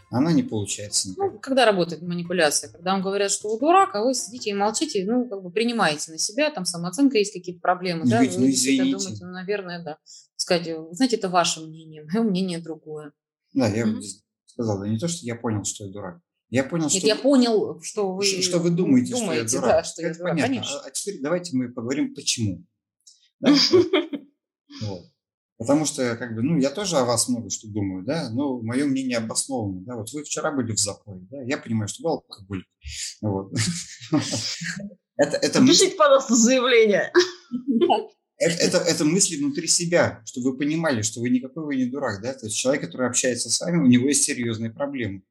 она не получается. Ну, когда работает манипуляция, когда вам говорят, что вы дурак, а вы сидите и молчите, ну, как бы принимаете на себя, там самооценка есть какие-то проблемы, ну, да, ведь, вы ну, извините. думаете, ну, наверное, да. Сказать, знаете, это ваше мнение, мое мнение другое. Да, я mm-hmm. сказал, да не то, что я понял, что я дурак. Я понял, Нет, что... я понял, что вы... Что, что вы думаете, думаете что я дурак. Да, что это я дурак, понятно. Конечно. А, а теперь давайте мы поговорим, почему. Вот. Потому что, как бы, ну, я тоже о вас много что думаю, да, но мое мнение обосновано, да, вот вы вчера были в запое, да, я понимаю, что был алкоголь, вот. Это, это Пишите, пожалуйста, заявление. Это, это, это мысли внутри себя, чтобы вы понимали, что вы никакой вы не дурак, да, то есть человек, который общается с вами, у него есть серьезные проблемы.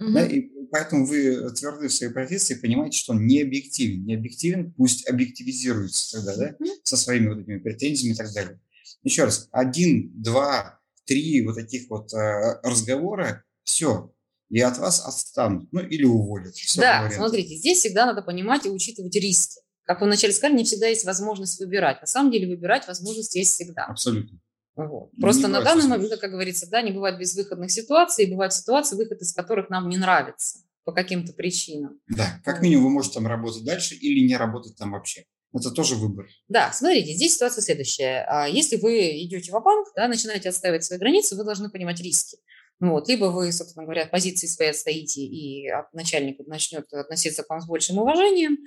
Mm-hmm. Да, и поэтому вы тверды в своей профессии, понимаете, что он не объективен. Не объективен, пусть объективизируется тогда, да, со своими вот этими претензиями и так далее. Еще раз, один, два, три вот таких вот э, разговора, все, и от вас отстанут, ну или уволят. Все да, говорят. смотрите, здесь всегда надо понимать и учитывать риски. Как вы вначале сказали, не всегда есть возможность выбирать. На самом деле выбирать возможность есть всегда. Абсолютно. Вот. Просто не на данный момент, как говорится, да, не бывает безвыходных ситуаций, и бывают ситуации, выход из которых нам не нравится по каким-то причинам. Да, как минимум вы можете там работать дальше или не работать там вообще. Это тоже выбор. Да, смотрите, здесь ситуация следующая. А если вы идете в банк, да, начинаете отстаивать свои границы, вы должны понимать риски. Вот. Либо вы, собственно говоря, позиции своей отстоите, и от начальника начнет относиться к вам с большим уважением,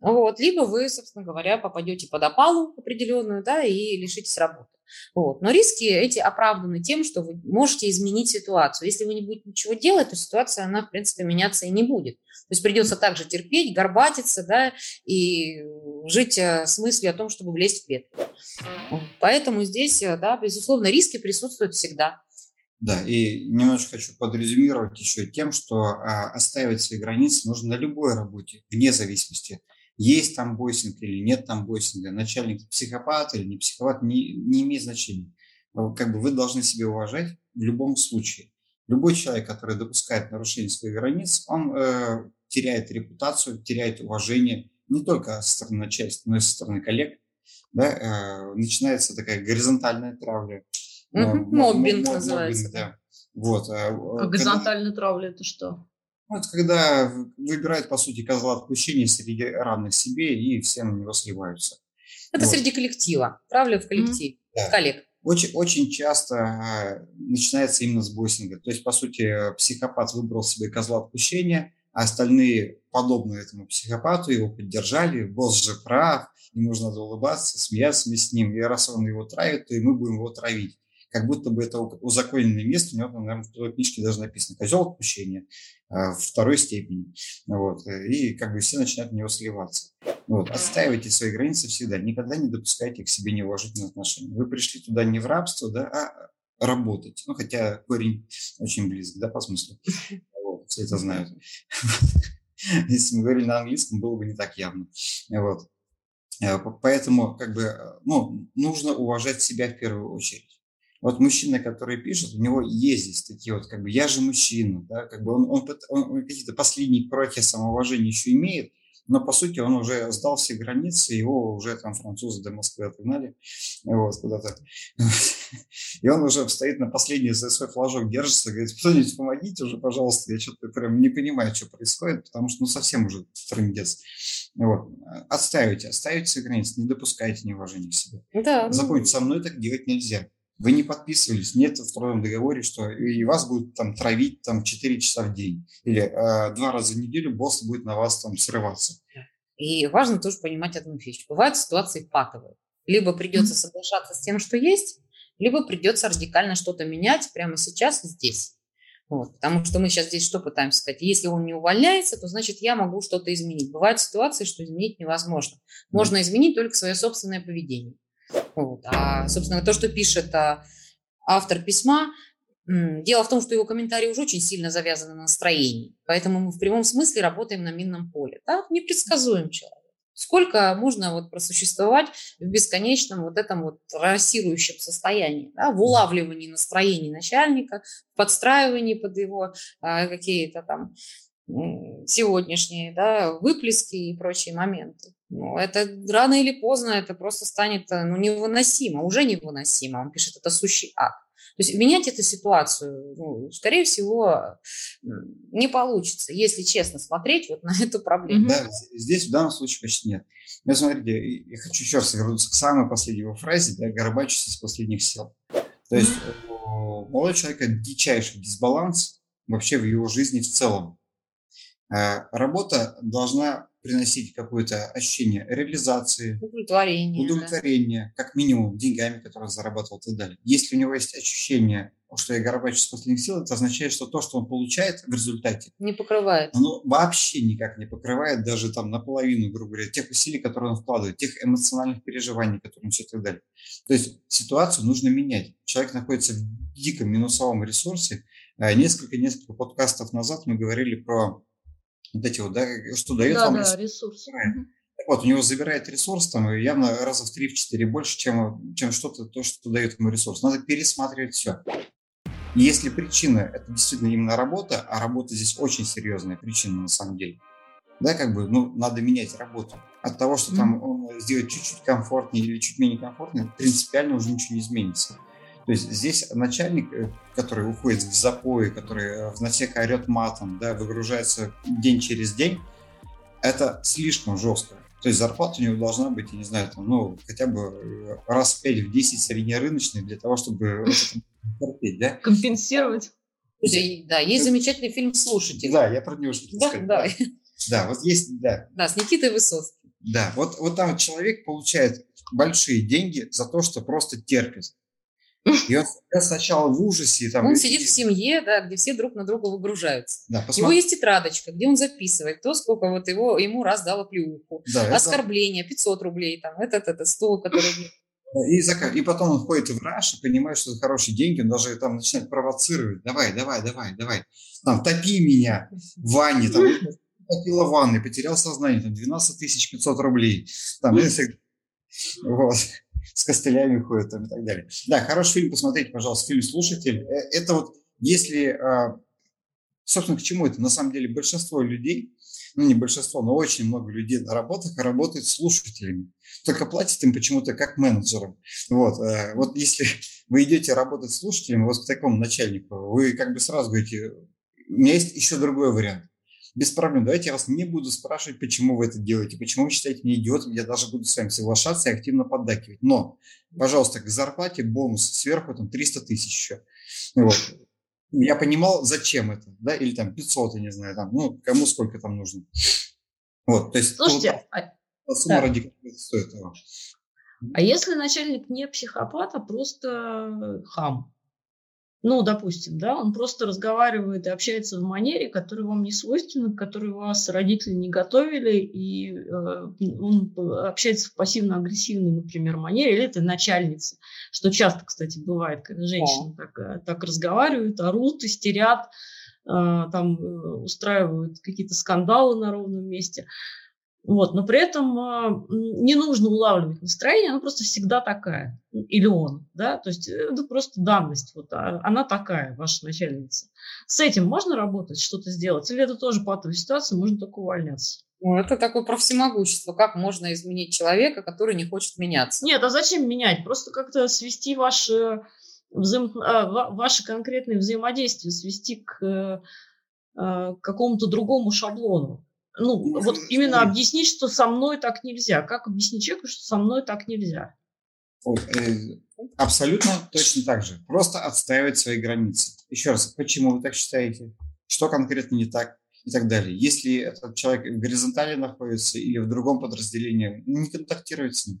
вот. либо вы, собственно говоря, попадете под опалу определенную да, и лишитесь работы. Вот. Но риски эти оправданы тем, что вы можете изменить ситуацию. Если вы не будете ничего делать, то ситуация, она, в принципе, меняться и не будет. То есть придется также терпеть, горбатиться, да, и жить э, с мыслью о том, чтобы влезть в петлю. Поэтому здесь, э, да, безусловно, риски присутствуют всегда. Да, и немножко хочу подрезюмировать еще тем, что а, оставить свои границы нужно на любой работе, вне зависимости есть там бойсинг или нет там бойсинга, начальник психопат или не психопат, не, не имеет значения. Как бы вы должны себя уважать в любом случае. Любой человек, который допускает нарушение своих границ, он э, теряет репутацию, теряет уважение не только со стороны начальства, но и со стороны коллег. Да, э, начинается такая горизонтальная травля. Моббинг, моббинг называется. Да. Вот, а горизонтальная травля это что? Ну, это когда выбирают, по сути, козла отпущения среди равных себе и все на него сливаются. Это вот. среди коллектива, травля в коллективе, да. коллег. Очень, очень часто а, начинается именно с боссинга. То есть, по сути, психопат выбрал себе козла отпущения, а остальные, подобные этому психопату, его поддержали. Босс же прав, ему нужно улыбаться, смеяться с ним. И раз он его травит, то и мы будем его травить как будто бы это узаконенное место, у него, наверное, в той книжке даже написано «козел отпущения» а, второй степени. Вот, и как бы все начинают в него сливаться. Вот, отстаивайте свои границы всегда, никогда не допускайте к себе неуважительные отношения. Вы пришли туда не в рабство, да, а работать. Ну, хотя корень очень близок, да, по смыслу. Вот, все это знают. Если мы говорили на английском, было бы не так явно. Вот. Э, поэтому, как бы, ну, нужно уважать себя в первую очередь. Вот мужчина, который пишет, у него есть здесь такие вот, как бы, я же мужчина, да, как бы он, он, он, он какие-то последние крохи самоуважения еще имеет, но по сути он уже сдал все границы, его уже там французы до Москвы отогнали, вот, куда-то. И он уже стоит на последний за свой флажок, держится, говорит, кто-нибудь помогите уже, пожалуйста, я что-то прям не понимаю, что происходит, потому что, ну, совсем уже трындец. Вот. Отставите, отставите свои границы, не допускайте неуважения к себе. Да. Запомните, со мной так делать нельзя. Вы не подписывались, нет в трудовом договоре, что и вас будут там травить там 4 часа в день. Или э, два раза в неделю босс будет на вас там срываться. И важно тоже понимать одну вещь. Бывают ситуации патовые. Либо придется соглашаться с тем, что есть, либо придется радикально что-то менять прямо сейчас и здесь. Вот, потому что мы сейчас здесь что пытаемся сказать? Если он не увольняется, то значит я могу что-то изменить. Бывают ситуации, что изменить невозможно. Можно изменить только свое собственное поведение. Вот. А, собственно, то, что пишет а, автор письма, дело в том, что его комментарии уже очень сильно завязаны на настроении. Поэтому мы в прямом смысле работаем на минном поле. Да? Непредсказуем человек. Сколько можно вот просуществовать в бесконечном вот этом вот рассирующем состоянии, да, в улавливании настроений начальника, в подстраивании под его а, какие-то там сегодняшние да, выплески и прочие моменты. Ну, это рано или поздно это просто станет э, ну, невыносимо, уже невыносимо. Он пишет, это сущий ад. То есть менять эту ситуацию, ну, скорее всего, не получится, если честно смотреть вот на эту проблему. Да, здесь в данном случае почти нет. Но смотрите, я хочу еще раз вернуться к самой последней его фразе, да, горбачиться из последних сил. То есть у молодого человека дичайший дисбаланс вообще в его жизни в целом. Э, работа должна приносить какое-то ощущение реализации, удовлетворения, удовлетворения да. как минимум деньгами, которые зарабатывал и так далее. Если у него есть ощущение, что я горбачу с последних сил, это означает, что то, что он получает в результате, не покрывает. Оно вообще никак не покрывает даже там наполовину, грубо говоря, тех усилий, которые он вкладывает, тех эмоциональных переживаний, которые он все и так далее. То есть ситуацию нужно менять. Человек находится в диком минусовом ресурсе. Несколько-несколько э, подкастов назад мы говорили про вот эти вот, да, что дает да, вам да, ресурс. ресурс. Так вот, у него забирает ресурс там явно раза в 3-4 больше, чем, чем что-то, то, что дает ему ресурс. Надо пересматривать все. И если причина – это действительно именно работа, а работа здесь очень серьезная причина на самом деле, да, как бы, ну, надо менять работу. От того, что mm-hmm. там он сделает чуть-чуть комфортнее или чуть менее комфортнее, принципиально уже ничего не изменится. То есть здесь начальник, э, который уходит в запой, который э, в насека орет матом, да, выгружается день через день, это слишком жестко. То есть зарплата у него должна быть, я не знаю, там, ну, хотя бы э, раз в 5 в 10 среднерыночной для того, чтобы терпеть, да? Компенсировать. Да, есть замечательный фильм «Слушатель». Да, я про него что-то да, сказать. Да. да, вот есть, да. Да, с Никитой Высоцким. Да, вот, вот там человек получает большие деньги за то, что просто терпит. И он сначала в ужасе. Там, он и... сидит в семье, да, где все друг на друга выгружаются. Да, посмотри. У него есть тетрадочка, где он записывает, кто сколько вот его, ему раз дало плюху. Да, Оскорбление, это... 500 рублей, там, этот, этот стол, который... И, и потом он ходит в раш и понимает, что это хорошие деньги, он даже там начинает провоцировать. Давай, давай, давай, давай. Там, топи меня в ванне. Там, топила в ванной, потерял сознание, там, 12 500 рублей. Там, вот с костылями ходят там, и так далее. Да, хороший фильм, посмотрите, пожалуйста, фильм «Слушатель». Э, это вот если, а, собственно, к чему это? На самом деле большинство людей, ну не большинство, но очень много людей на работах работают слушателями. Только платят им почему-то как менеджерам. Вот, э, вот если вы идете работать слушателем, вот к такому начальнику, вы как бы сразу говорите, у меня есть еще другой вариант без проблем. Давайте я вас не буду спрашивать, почему вы это делаете, почему вы считаете меня идиотом, я даже буду с вами соглашаться и активно поддакивать. Но, пожалуйста, к зарплате бонус сверху там 300 тысяч еще. Вот. Я понимал, зачем это, да, или там 500, я не знаю, там, ну, кому сколько там нужно. Вот, то есть... Слушайте, вот, а... сумма да. ради стоит этого. А если начальник не психопат, а просто хам? Ну, допустим, да, он просто разговаривает и общается в манере, которая вам не свойственна, к которой вас родители не готовили, и э, он общается в пассивно-агрессивной, например, манере, или это начальница, что часто, кстати, бывает, когда женщины да. так, э, так разговаривают, орут, истерят, э, там э, устраивают какие-то скандалы на ровном месте. Вот, но при этом э, не нужно улавливать настроение, она просто всегда такая, или он, да, то есть это просто данность, вот а, она такая, ваша начальница. С этим можно работать, что-то сделать, или это тоже патовая ситуация, можно только увольняться? Ну, это такое про всемогущество. Как можно изменить человека, который не хочет меняться? Нет, а зачем менять? Просто как-то свести ваши, взаим... А, ваши конкретные взаимодействия, свести к э, э, какому-то другому шаблону ну, ну вот именно объяснить, что со мной так нельзя. Как объяснить человеку, что со мной так нельзя? Э, абсолютно точно так же. Просто отстаивать свои границы. Еще раз, почему вы так считаете? Что конкретно не так? И так далее. Если этот человек в горизонтали находится или в другом подразделении, не контактировать с ним.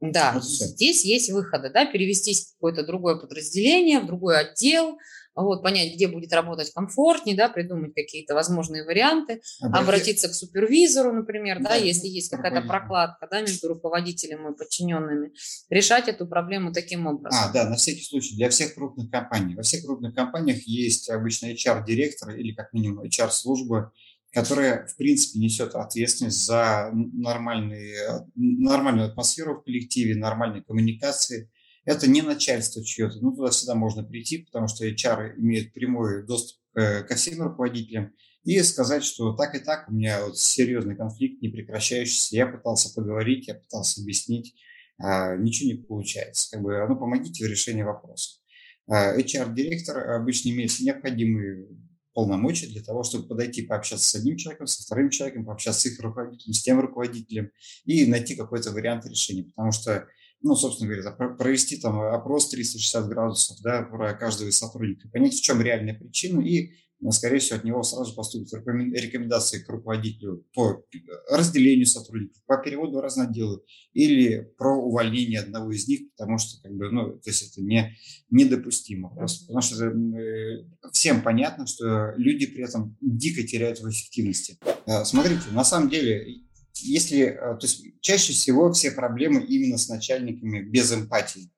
Да, вот здесь есть выходы, да, перевестись в какое-то другое подразделение, в другой отдел, вот, понять, где будет работать комфортнее, да, придумать какие-то возможные варианты, Обратить. обратиться к супервизору, например, да, да если есть какая-то прокладка да, между руководителем и подчиненными, решать эту проблему таким образом. А, да, на всякий случай, для всех крупных компаний. Во всех крупных компаниях есть обычно HR-директор или как минимум HR-служба, которая, в принципе, несет ответственность за нормальные, нормальную атмосферу в коллективе, нормальные коммуникации – это не начальство чье-то. Ну, туда всегда можно прийти, потому что HR имеет прямой доступ ко всем руководителям и сказать, что так и так у меня вот серьезный конфликт, не прекращающийся. Я пытался поговорить, я пытался объяснить, а, ничего не получается. Как бы, ну, помогите в решении вопроса. А, HR-директор обычно имеет необходимые полномочия для того, чтобы подойти пообщаться с одним человеком, со вторым человеком, пообщаться с их руководителем, с тем руководителем и найти какой-то вариант решения. Потому что ну, собственно говоря, провести там опрос 360 градусов, да, про каждого из сотрудников, понять, в чем реальная причина, и, ну, скорее всего, от него сразу поступят рекомендации к руководителю по разделению сотрудников, по переводу в отделы или про увольнение одного из них, потому что, как бы, ну, то есть это не, недопустимо. Просто, потому что э, всем понятно, что люди при этом дико теряют в эффективности. Э, смотрите, на самом деле если, э, то есть чаще всего все проблемы именно с начальниками без эмпатии,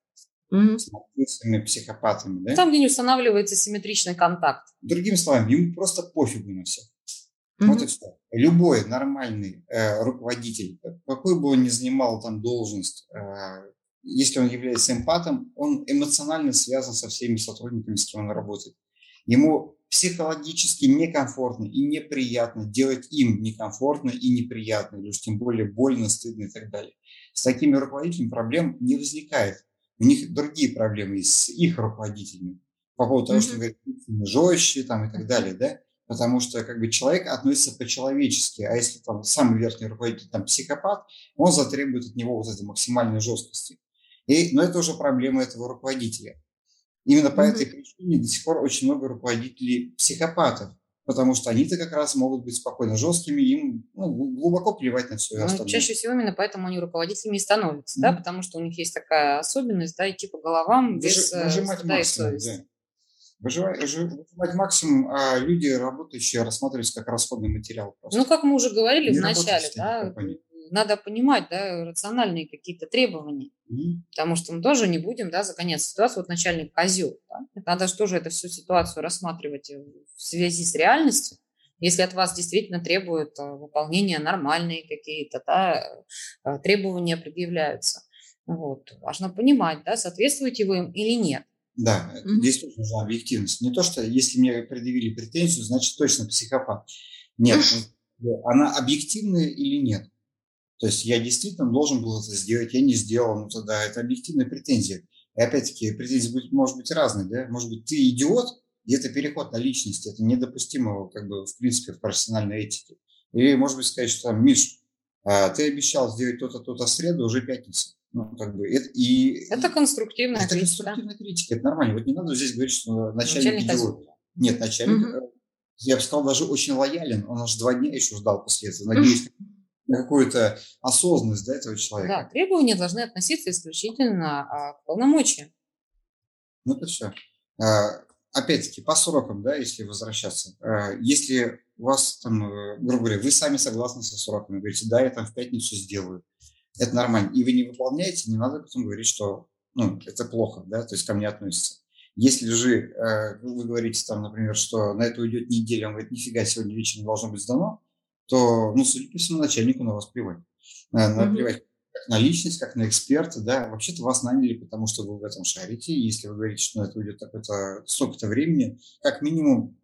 mm-hmm. с нарциссами, психопатами. Да? Там, где не устанавливается симметричный контакт. Другими словами, ему просто пофигу на все. Mm-hmm. Вот и все. Любой нормальный э, руководитель, какой бы он ни занимал там должность, э, если он является эмпатом, он эмоционально связан со всеми сотрудниками, с кем он работает. Ему психологически некомфортно и неприятно, делать им некомфортно и неприятно, или уж тем более больно, стыдно и так далее. С такими руководителями проблем не возникает. У них другие проблемы с их руководителями по поводу того, что говорят, жестче там и так далее, да? Потому что как бы человек относится по-человечески, а если там самый верхний руководитель там психопат, он затребует от него вот этой максимальной жесткости. И, но это уже проблема этого руководителя. Именно по этой причине до сих пор очень много руководителей психопатов, потому что они-то как раз могут быть спокойно жесткими, им ну, глубоко плевать на все ну, остальное. Чаще всего именно поэтому они руководителями и становятся, mm-hmm. да, потому что у них есть такая особенность, да, идти по головам без э, Выжимать стыда максимум, и совести. Да. Выживать, выжимать максимум, а люди, работающие, рассматриваются как расходный материал. Просто. Ну, как мы уже говорили Не в начале, да, надо понимать, да, рациональные какие-то требования. Потому что мы тоже не будем, да, загонять ситуацию. Вот начальник козел. Да? Надо же тоже эту всю ситуацию рассматривать в связи с реальностью. Если от вас действительно требуют э, выполнения нормальные какие-то да, э, требования предъявляются. Вот. Важно понимать, да, соответствуете вы им или нет. Да, mm-hmm. здесь тоже нужна объективность. Не то, что если мне предъявили претензию, значит точно психопат. Нет, она объективная или нет. То есть я действительно должен был это сделать, я не сделал, ну тогда это объективная претензия. И опять-таки претензии будет, может быть разные, да? Может быть, ты идиот, и это переход на личность, это недопустимо как бы в принципе в профессиональной этике. Или, может быть, сказать, что там, Миш, а, ты обещал сделать то-то, то-то в среду, уже пятница. Ну, как бы, это, и, это конструктивная это критика. конструктивная критика, это нормально. Вот не надо здесь говорить, что начальник, начальник идиот. Нет, начальник, угу. я бы сказал, даже очень лоялен. Он аж два дня еще ждал после этого. Надеюсь, на какую-то осознанность да, этого человека. Да, требования должны относиться исключительно а, к полномочиям. Ну, это все. А, опять-таки, по срокам, да, если возвращаться. А, если у вас там, э, грубо говоря, вы сами согласны со сроками, говорите, да, я там в пятницу сделаю, это нормально, и вы не выполняете, не надо потом говорить, что ну, это плохо, да, то есть ко мне относится. Если же э, вы говорите там, например, что на это уйдет неделя, он говорит, нифига, сегодня вечером должно быть сдано, то, ну, судя по всему, начальнику на вас плевать. Надо mm-hmm. плевать как на личность, как на эксперта, да, вообще-то вас наняли, потому что вы в этом шарите, если вы говорите, что на это уйдет такое-то, столько-то времени, как минимум,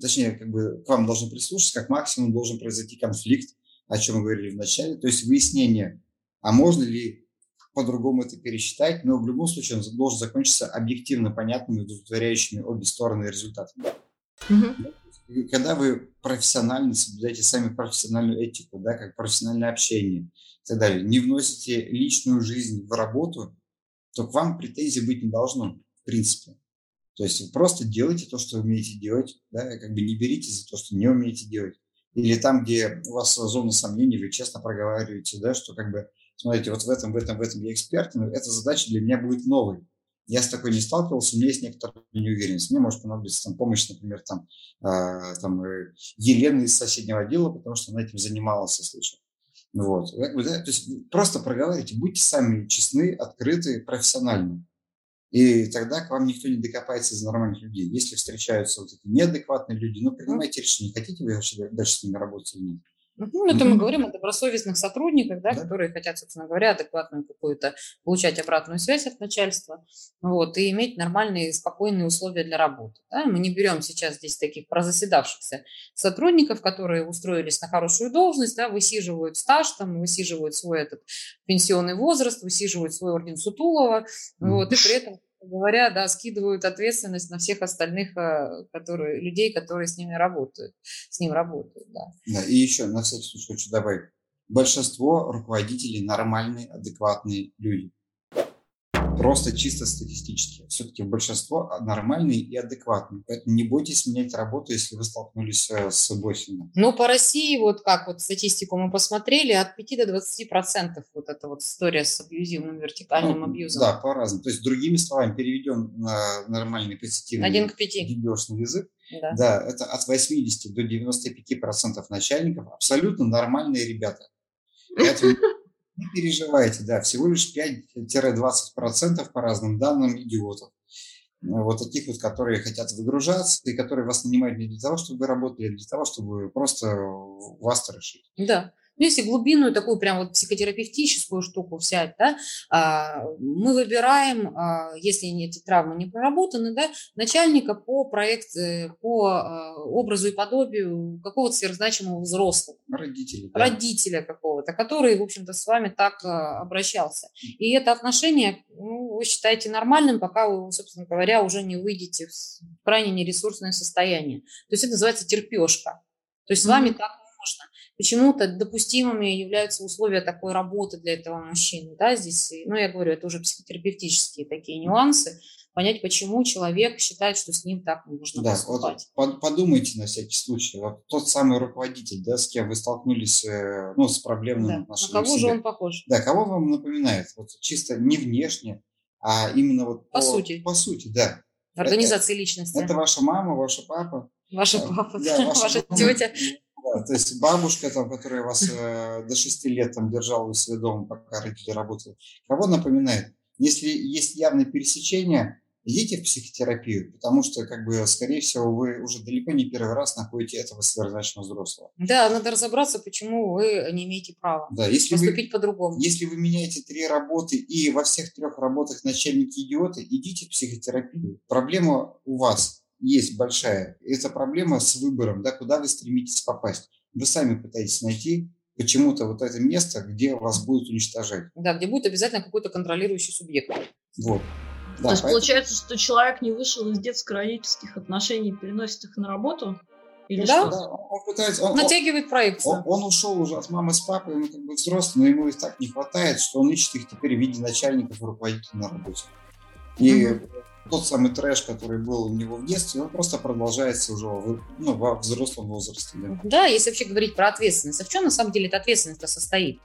точнее, как бы к вам должен прислушаться, как максимум должен произойти конфликт, о чем мы говорили в начале, то есть выяснение, а можно ли по-другому это пересчитать, но в любом случае он должен закончиться объективно понятными, удовлетворяющими обе стороны результатами. Mm-hmm когда вы профессионально соблюдаете сами профессиональную этику, да, как профессиональное общение и так далее, не вносите личную жизнь в работу, то к вам претензий быть не должно, в принципе. То есть вы просто делайте то, что умеете делать, да, как бы не берите за то, что не умеете делать. Или там, где у вас зона сомнений, вы честно проговариваете, да, что как бы, смотрите, вот в этом, в этом, в этом я эксперт, но эта задача для меня будет новой я с такой не сталкивался, у меня есть некоторая неуверенность. Мне может понадобиться там, помощь, например, там, э, там, э, Елены из соседнего отдела, потому что она этим занималась, если что. Вот. Да, то есть просто проговаривайте, будьте сами честны, открыты, профессиональны. И тогда к вам никто не докопается из нормальных людей. Если встречаются вот эти неадекватные люди, ну, принимайте решение, хотите вы дальше с ними работать или нет. Ну, это мы говорим о добросовестных сотрудниках, да, да. которые хотят, собственно говоря, адекватную какую-то, получать обратную связь от начальства, вот, и иметь нормальные, спокойные условия для работы. Да. Мы не берем сейчас здесь таких прозаседавшихся сотрудников, которые устроились на хорошую должность, да, высиживают стаж, там, высиживают свой этот пенсионный возраст, высиживают свой орден Сутулова, вот, и при этом говоря, да, скидывают ответственность на всех остальных э, которые, людей, которые с ними работают, с ним работают, да. Да, и еще на всякий случай хочу добавить. Большинство руководителей нормальные, адекватные люди просто чисто статистически. Все-таки большинство нормальные и адекватные. Поэтому не бойтесь менять работу, если вы столкнулись э, с боссами. Ну, по России, вот как вот статистику мы посмотрели, от 5 до 20 процентов вот эта вот история с абьюзивным вертикальным ну, абьюзом. Да, по-разному. То есть, другими словами, переведем на нормальный позитивный Один к 5. язык, да. да, это от 80 до 95 процентов начальников абсолютно нормальные ребята. Не переживайте, да, всего лишь 5-20% по разным данным идиотов. Вот таких вот, которые хотят выгружаться и которые вас нанимают не для того, чтобы вы работали, а для того, чтобы просто вас решить. Да. Ну, если глубинную такую прям вот психотерапевтическую штуку взять, да, а, мы выбираем, а, если эти травмы не проработаны, да, начальника по проект, э, по а, образу и подобию какого-то сверхзначимого взрослого. Родителя. Да. Родителя какого-то, который, в общем-то, с вами так обращался. И это отношение, ну, вы считаете нормальным, пока вы, собственно говоря, уже не выйдете в крайне нересурсное состояние. То есть это называется терпешка. То есть mm-hmm. с вами так можно почему-то допустимыми являются условия такой работы для этого мужчины. Да, здесь, ну, я говорю, это уже психотерапевтические такие нюансы, понять, почему человек считает, что с ним так нужно да, поступать. Вот подумайте на всякий случай. Вот тот самый руководитель, да, с кем вы столкнулись э, ну, с проблемным да. отношением. На кого же он похож? Да, кого вам напоминает? Вот чисто не внешне, а именно вот по, по сути. По сути, да. Организации это, личности. Это ваша мама, ваша папа. Ваша э, папа, да, ваша, ваша тетя то есть бабушка, там, которая вас э, до 6 лет там, держала у себя дома, пока родители работали, кого напоминает? Если есть явное пересечение, идите в психотерапию, потому что, как бы, скорее всего, вы уже далеко не первый раз находите этого сверхзначного взрослого. Да, надо разобраться, почему вы не имеете права да, если поступить по-другому. Если вы меняете три работы и во всех трех работах начальники идиоты, идите в психотерапию. Проблема у вас есть большая. Это проблема с выбором, да, куда вы стремитесь попасть. Вы сами пытаетесь найти почему-то вот это место, где вас будут уничтожать. Да, где будет обязательно какой-то контролирующий субъект. Вот. Да, То есть поэтому... получается, что человек не вышел из детско-родительских отношений, переносит их на работу? Или да, что? да, он пытается, он, натягивает проекцию. Он, он ушел уже от мамы с папой, он как бы взрослый, но ему и так не хватает, что он ищет их теперь в виде начальников и руководителей на работе. И угу. Тот самый трэш, который был у него в детстве, он просто продолжается уже ну, во взрослом возрасте. Да? да, если вообще говорить про ответственность, а в чем на самом деле эта ответственность состоит?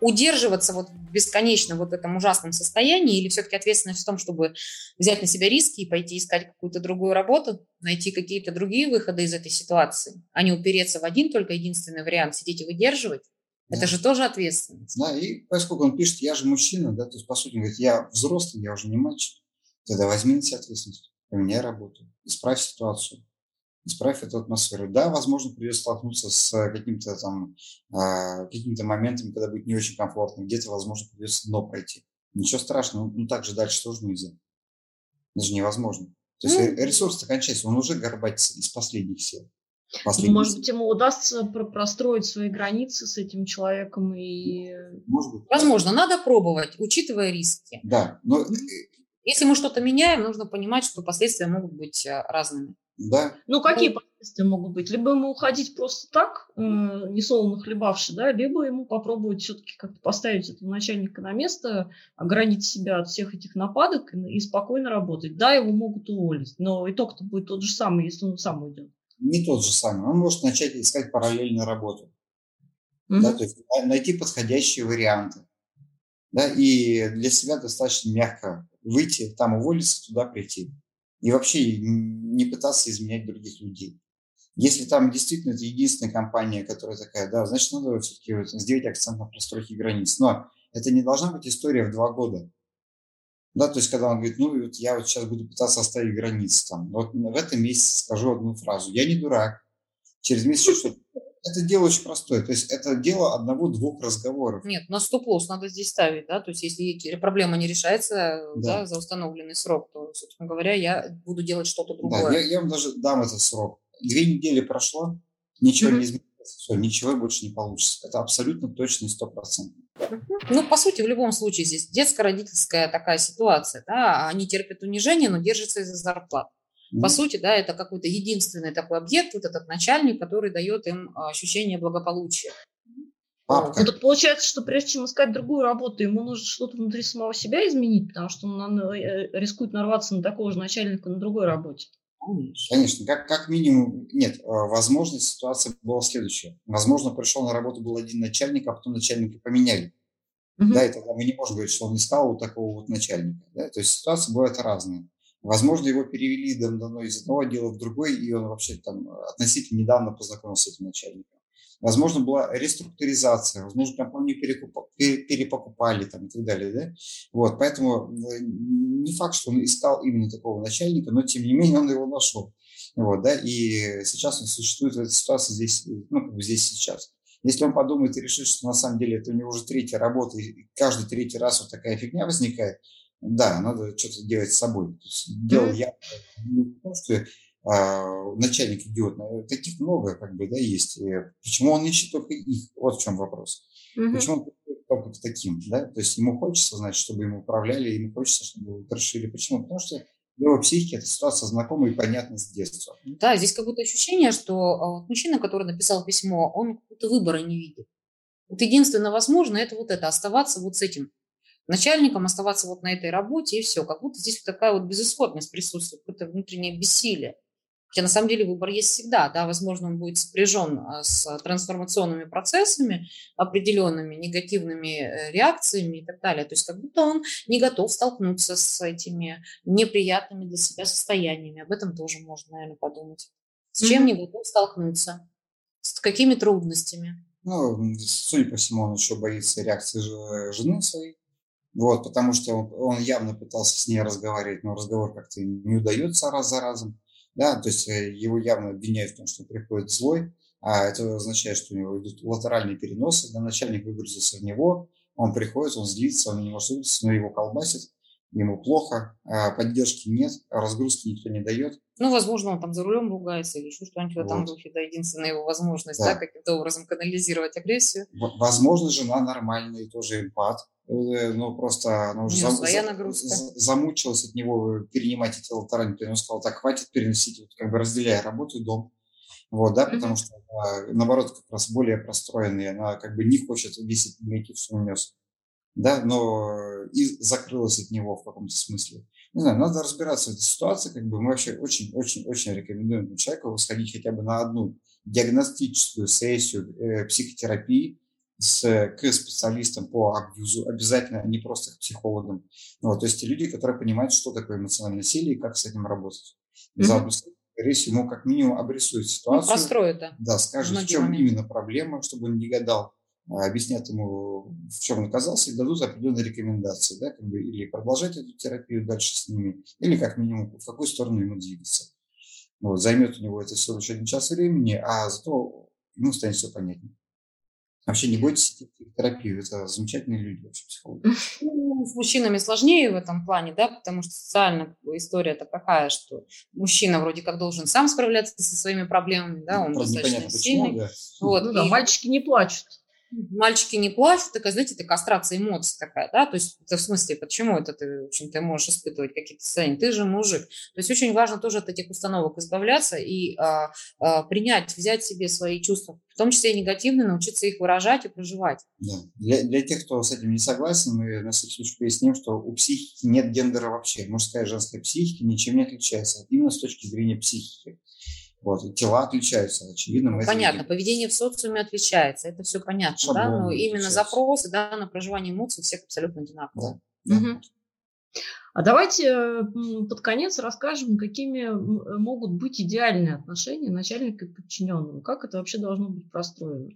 удерживаться вот бесконечно вот в этом ужасном состоянии или все-таки ответственность в том, чтобы взять на себя риски и пойти искать какую-то другую работу, найти какие-то другие выходы из этой ситуации, а не упереться в один только единственный вариант, сидеть и выдерживать? Да. Это же тоже ответственность. Да, и поскольку он пишет, я же мужчина, да, то есть, по сути, он говорит, я взрослый, я уже не мальчик, тогда возьми на себя ответственность, поменяй работу, исправь ситуацию исправь эту атмосферу. Да, возможно, придется столкнуться с каким-то там, э, какими-то моментами, когда будет не очень комфортно, где-то, возможно, придется дно пройти. Ничего страшного, ну так же дальше тоже нельзя. Это же невозможно. То есть mm. ресурс-то кончается, он уже горбатится из последних сил. Последних ну, может быть, ему удастся простроить свои границы с этим человеком и... Может быть. Возможно, надо пробовать, учитывая риски. Да, но... Если мы что-то меняем, нужно понимать, что последствия могут быть э, разными. Да. Ну, какие ну, последствия могут быть? Либо ему уходить просто так, э, не солоно хлебавши, да, либо ему попробовать все-таки как-то поставить этого начальника на место, огранить себя от всех этих нападок и, и спокойно работать. Да, его могут уволить, но итог-то будет тот же самый, если он сам уйдет. Не тот же самый. Он может начать искать параллельную работу. Угу. Да, то есть найти подходящие варианты. Да, и для себя достаточно мягко выйти, там уволиться, туда прийти и вообще не пытаться изменять других людей. Если там действительно это единственная компания, которая такая, да, значит, надо все-таки сделать акцент на простройке границ. Но это не должна быть история в два года. Да, то есть, когда он говорит, ну, вот я вот сейчас буду пытаться оставить границы там, вот в этом месяце скажу одну фразу, я не дурак, через месяц что это дело очень простое. То есть это дело одного-двух разговоров. Нет, на стоп-лосс надо здесь ставить, да, то есть если проблема не решается да. Да, за установленный срок, то, собственно говоря, я буду делать что-то другое. Да, я, я вам даже дам этот срок. Две недели прошло, ничего mm-hmm. не изменилось, все, ничего больше не получится. Это абсолютно точно и стопроцентно. Ну, по сути, в любом случае здесь детско-родительская такая ситуация, да, они терпят унижение, но держатся из-за зарплат. По сути, да, это какой-то единственный такой объект, вот этот начальник, который дает им а, ощущение благополучия. Папка. Ну, так получается, что прежде чем искать другую работу, ему нужно что-то внутри самого себя изменить, потому что он э, рискует нарваться на такого же начальника на другой работе. Конечно, как, как минимум, нет, а, возможно, ситуация была следующая. Возможно, пришел на работу был один начальник, а потом начальника поменяли. Угу. Да, и тогда мы не можем говорить, что он искал вот такого вот начальника. Да? То есть ситуации бывают разные. Возможно, его перевели давно из одного отдела в другой, и он вообще там относительно недавно познакомился с этим начальником. Возможно, была реструктуризация, возможно, компанию перепокупали там, и так далее. Да? Вот, поэтому не факт, что он искал именно такого начальника, но тем не менее он его нашел. Вот, да? И сейчас он существует в этой ситуации здесь, ну, как бы здесь сейчас. Если он подумает и решит, что на самом деле это у него уже третья работа, и каждый третий раз вот такая фигня возникает, да, надо что-то делать с собой. То есть дело я не потому, что а, начальник идиот, таких много как бы, да, есть. И почему он ищет только их? Вот в чем вопрос. Mm-hmm. Почему он только к таким, да? То есть ему хочется, значит, чтобы ему управляли, ему хочется, чтобы его трошили. Почему? Потому что в его психике эта ситуация знакома и понятна с детства. Да, здесь какое-то ощущение, что а, мужчина, который написал письмо, он какого-то выбора не видит. Вот единственное возможно, это вот это, оставаться вот с этим начальником, оставаться вот на этой работе и все. Как будто здесь вот такая вот безысходность присутствует, какое-то внутреннее бессилие. Хотя на самом деле выбор есть всегда, да, возможно, он будет сопряжен а, с трансформационными процессами, определенными негативными э, реакциями и так далее. То есть как будто он не готов столкнуться с этими неприятными для себя состояниями. Об этом тоже можно, наверное, подумать. С чем mm-hmm. не готов столкнуться? С какими трудностями? Ну, судя по всему, он еще боится реакции жены своей Вот, потому что он, явно пытался с ней разговаривать, но разговор как-то не удается раз за разом. Да, то есть э, его явно обвиняют в том, что приходит злой, а это означает, что у него идут латеральные переносы, да, начальник выгрузился в него, он приходит, он злится, он не может но его колбасит, ему плохо, а поддержки нет, разгрузки никто не дает. Ну, возможно, он там за рулем ругается или еще что-нибудь в этом вот. духе. Да, единственная его возможность, да. да, каким-то образом канализировать агрессию. Возможно, жена нормальная, тоже эмпат. Э, ну, просто она уже зам, за, замучилась от него перенимать эти латеральные Он сказал, так, хватит переносить, вот, как бы разделяя работу и дом. Вот, да, mm-hmm. потому что, наоборот, как раз более простроенная, она как бы не хочет весить негатив унес да, но и закрылась от него в каком-то смысле. Не знаю, надо разбираться в этой ситуации, как бы мы вообще очень-очень-очень рекомендуем человеку сходить хотя бы на одну диагностическую сессию э, психотерапии с, к специалистам по абьюзу, обязательно, а не просто к психологам. Ну, вот, то есть люди, которые понимают, что такое эмоциональное насилие и как с этим работать. Mm-hmm. Ему как минимум обрисует ну, ситуацию. Ну, простроит, да. Да, скажет, в чем моменты. именно проблема, чтобы он не гадал объяснят ему, в чем он оказался, и дадут определенные рекомендации, да, как бы, или продолжать эту терапию дальше с ними, или как минимум в какую сторону ему двигаться. Вот, займет у него это всего лишь один час времени, а зато ему станет все понятнее. Вообще не бойтесь идти в терапию, это замечательные люди вообще психологи. Ну, с мужчинами сложнее в этом плане, да, потому что социальная история-то какая, что мужчина вроде как должен сам справляться со своими проблемами, да, ну, он ну, достаточно сильный. Почему, да. Вот, ну, да, мальчики не плачут мальчики не плачут, такая, знаете, это кастрация эмоций такая, да, то есть это в смысле, почему это ты, в общем, ты можешь испытывать какие-то состояния, ты же мужик, то есть очень важно тоже от этих установок избавляться и а, а, принять, взять себе свои чувства, в том числе и негативные, научиться их выражать и проживать. Да. Для, для тех, кто с этим не согласен, мы на всякий случай поясним, что у психики нет гендера вообще, мужская и женская психика ничем не отличается, именно с точки зрения психики. Вот, тела отличаются, очевидно. Ну, понятно, видим. поведение в социуме отличается, это все понятно, Шаблон да, но именно запросы, да, на проживание эмоций всех абсолютно одинаковые. Да. Угу. А давайте под конец расскажем, какими могут быть идеальные отношения начальника и подчиненного. Как это вообще должно быть простроено?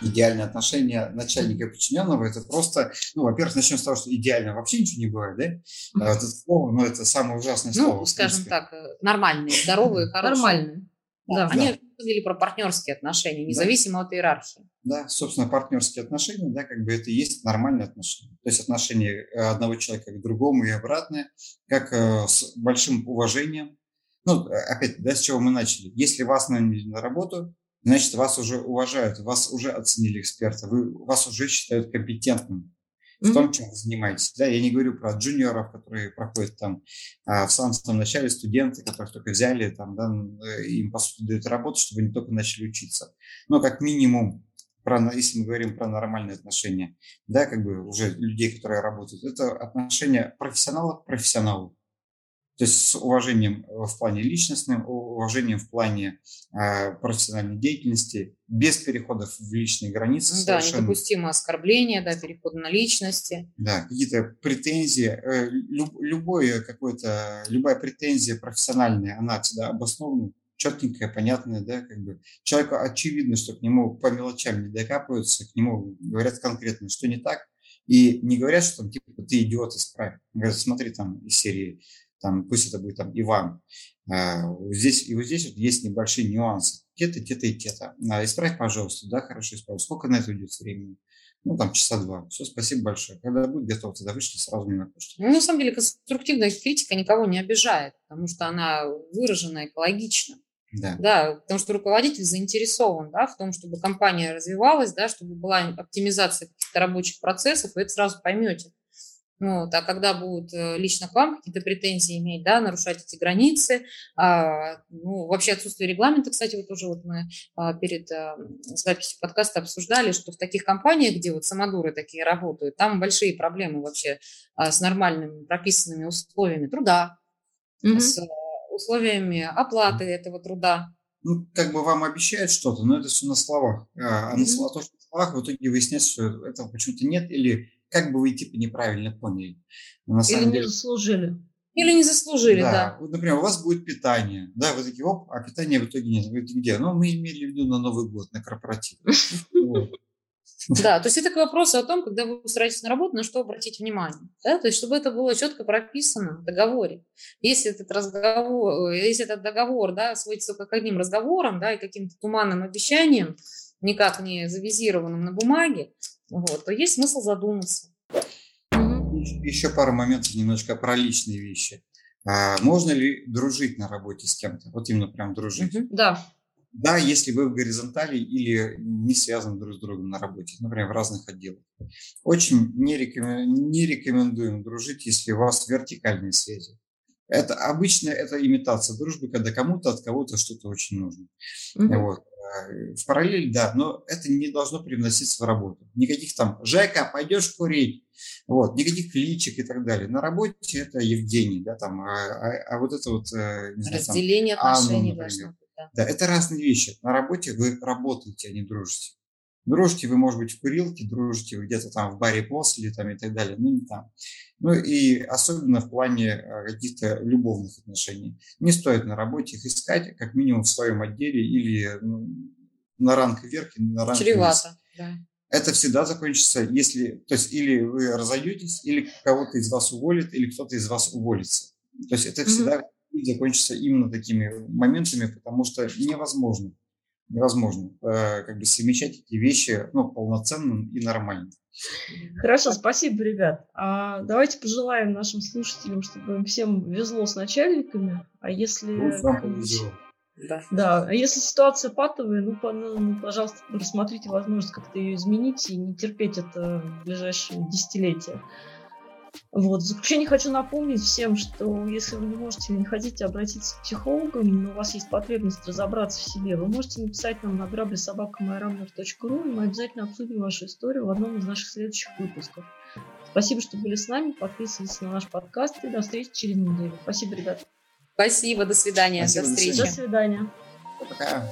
Идеальные отношения начальника и подчиненного, это просто, ну, во-первых, начнем с того, что идеально вообще ничего не бывает, да? А это слово, ну, это самое ужасное ну, слово. Ну, скажем так, э, нормальные, здоровые, хорошие. Нормальные. Да, да. Они говорили про партнерские отношения, независимо да. от иерархии. Да, собственно, партнерские отношения, да, как бы это и есть нормальные отношения. То есть отношения э, одного человека к другому и обратное, как э, с большим уважением. Ну, опять, да, с чего мы начали. Если вас наняли на работу, значит, вас уже уважают, вас уже оценили эксперта, вы, вас уже считают компетентным в том, чем вы занимаетесь. Да, я не говорю про джуниоров, которые проходят там а, в самом, самом начале, студенты, которых только взяли, там, да, э, им, по сути, дают работу, чтобы они только начали учиться. Но как минимум, про, если мы говорим про нормальные отношения, да, как бы уже людей, которые работают, это отношения профессионалов к профессионалу. То есть с уважением э, в плане личностным, уважением в плане э, профессиональной деятельности, без переходов в личные границы. Да, совершенно. недопустимо оскорбление, да, переход на личности. Да, какие-то претензии, э, люб, любое какое-то, любая претензия профессиональная, она всегда обоснована, четенькая, понятная, да, как бы человеку очевидно, что к нему по мелочам не докапываются, к нему говорят конкретно, что не так, и не говорят, что там, типа, ты идиот, исправь. Говорят, смотри, там, из серии там, пусть это будет там Иван. А, здесь, и вот здесь вот есть небольшие нюансы. Те-то, те-то и те-то. Исправь, пожалуйста. Да, хорошо, исправь. Сколько на это уйдет времени? Ну, там часа два. Все, спасибо большое. Когда будет готово, тогда вышли сразу не напишите. Ну, на самом деле, конструктивная критика никого не обижает, потому что она выражена экологично. Да. да, потому что руководитель заинтересован да, в том, чтобы компания развивалась, да, чтобы была оптимизация каких-то рабочих процессов, вы это сразу поймете. Вот, а когда будут э, лично к вам какие-то претензии иметь, да, нарушать эти границы, а, ну, вообще отсутствие регламента, кстати, вот тоже вот мы а, перед а, записью подкаста обсуждали, что в таких компаниях, где вот самодуры такие работают, там большие проблемы вообще а, с нормальными прописанными условиями труда, mm-hmm. с а, условиями оплаты этого труда. Ну, как бы вам обещают что-то, но это все на словах. А, а mm-hmm. на, то, что на словах в итоге выясняется, что этого почему-то нет, или как бы вы типа неправильно поняли. Но на самом Или деле... не заслужили. Или не заслужили, да. да. Вот, например, у вас будет питание. Да, вы такие, оп, а питания в итоге нет. Вы где? Ну, мы имели в виду на Новый год, на корпоратив. Да, то есть это к вопросу о том, когда вы устраиваетесь на работу, на что обратить внимание. Да? То есть чтобы это было четко прописано в договоре. Если этот разговор, если этот договор да, сводится только к одним разговорам да, и каким-то туманным обещаниям, никак не завизированным на бумаге, вот, то есть смысл задуматься. Еще пару моментов немножко про личные вещи. А можно ли дружить на работе с кем-то? Вот именно прям дружить. Да. Да, если вы в горизонтали или не связаны друг с другом на работе, например, в разных отделах. Очень не, рекомен... не рекомендуем дружить, если у вас вертикальные связи. Это обычно это имитация дружбы, когда кому-то от кого-то что-то очень нужно. Угу. Вот. А, в параллель, да, но это не должно привноситься в работу. Никаких там «Жека, пойдешь курить?» Вот, никаких кличек и так далее. На работе это Евгений, да, там, а, а, а вот это вот... Э, не знаю, Разделение там, отношений Анну, должно быть. Да. да, это разные вещи. На работе вы работаете, а не дружите. Дружите вы, может быть, в курилке, дружите вы где-то там в баре после там, и так далее, но не там. Ну и особенно в плане э, каких-то любовных отношений. Не стоит на работе их искать, как минимум в своем отделе или ну, на ранг вверх, или на ранг Чревато, да. Это всегда закончится, если, то есть или вы разойдетесь, или кого-то из вас уволит, или кто-то из вас уволится. То есть это всегда mm-hmm. закончится именно такими моментами, потому что невозможно невозможно э, как бы совмещать эти вещи ну, полноценно и нормально. Хорошо, спасибо, ребят. А давайте пожелаем нашим слушателям, чтобы им всем везло с начальниками, а если... Ну, да. да, а если ситуация патовая, ну, по, ну, пожалуйста, рассмотрите возможность как-то ее изменить и не терпеть это в ближайшие десятилетия. Вот. В заключение хочу напомнить всем, что если вы не можете или не хотите обратиться к психологам, но у вас есть потребность разобраться в себе, вы можете написать нам на граблесобакамайрамнер.ру, и мы обязательно обсудим вашу историю в одном из наших следующих выпусков. Спасибо, что были с нами. Подписывайтесь на наш подкаст и до встречи через неделю. Спасибо, ребят. Спасибо, до свидания. Спасибо, до встречи. До свидания. Пока.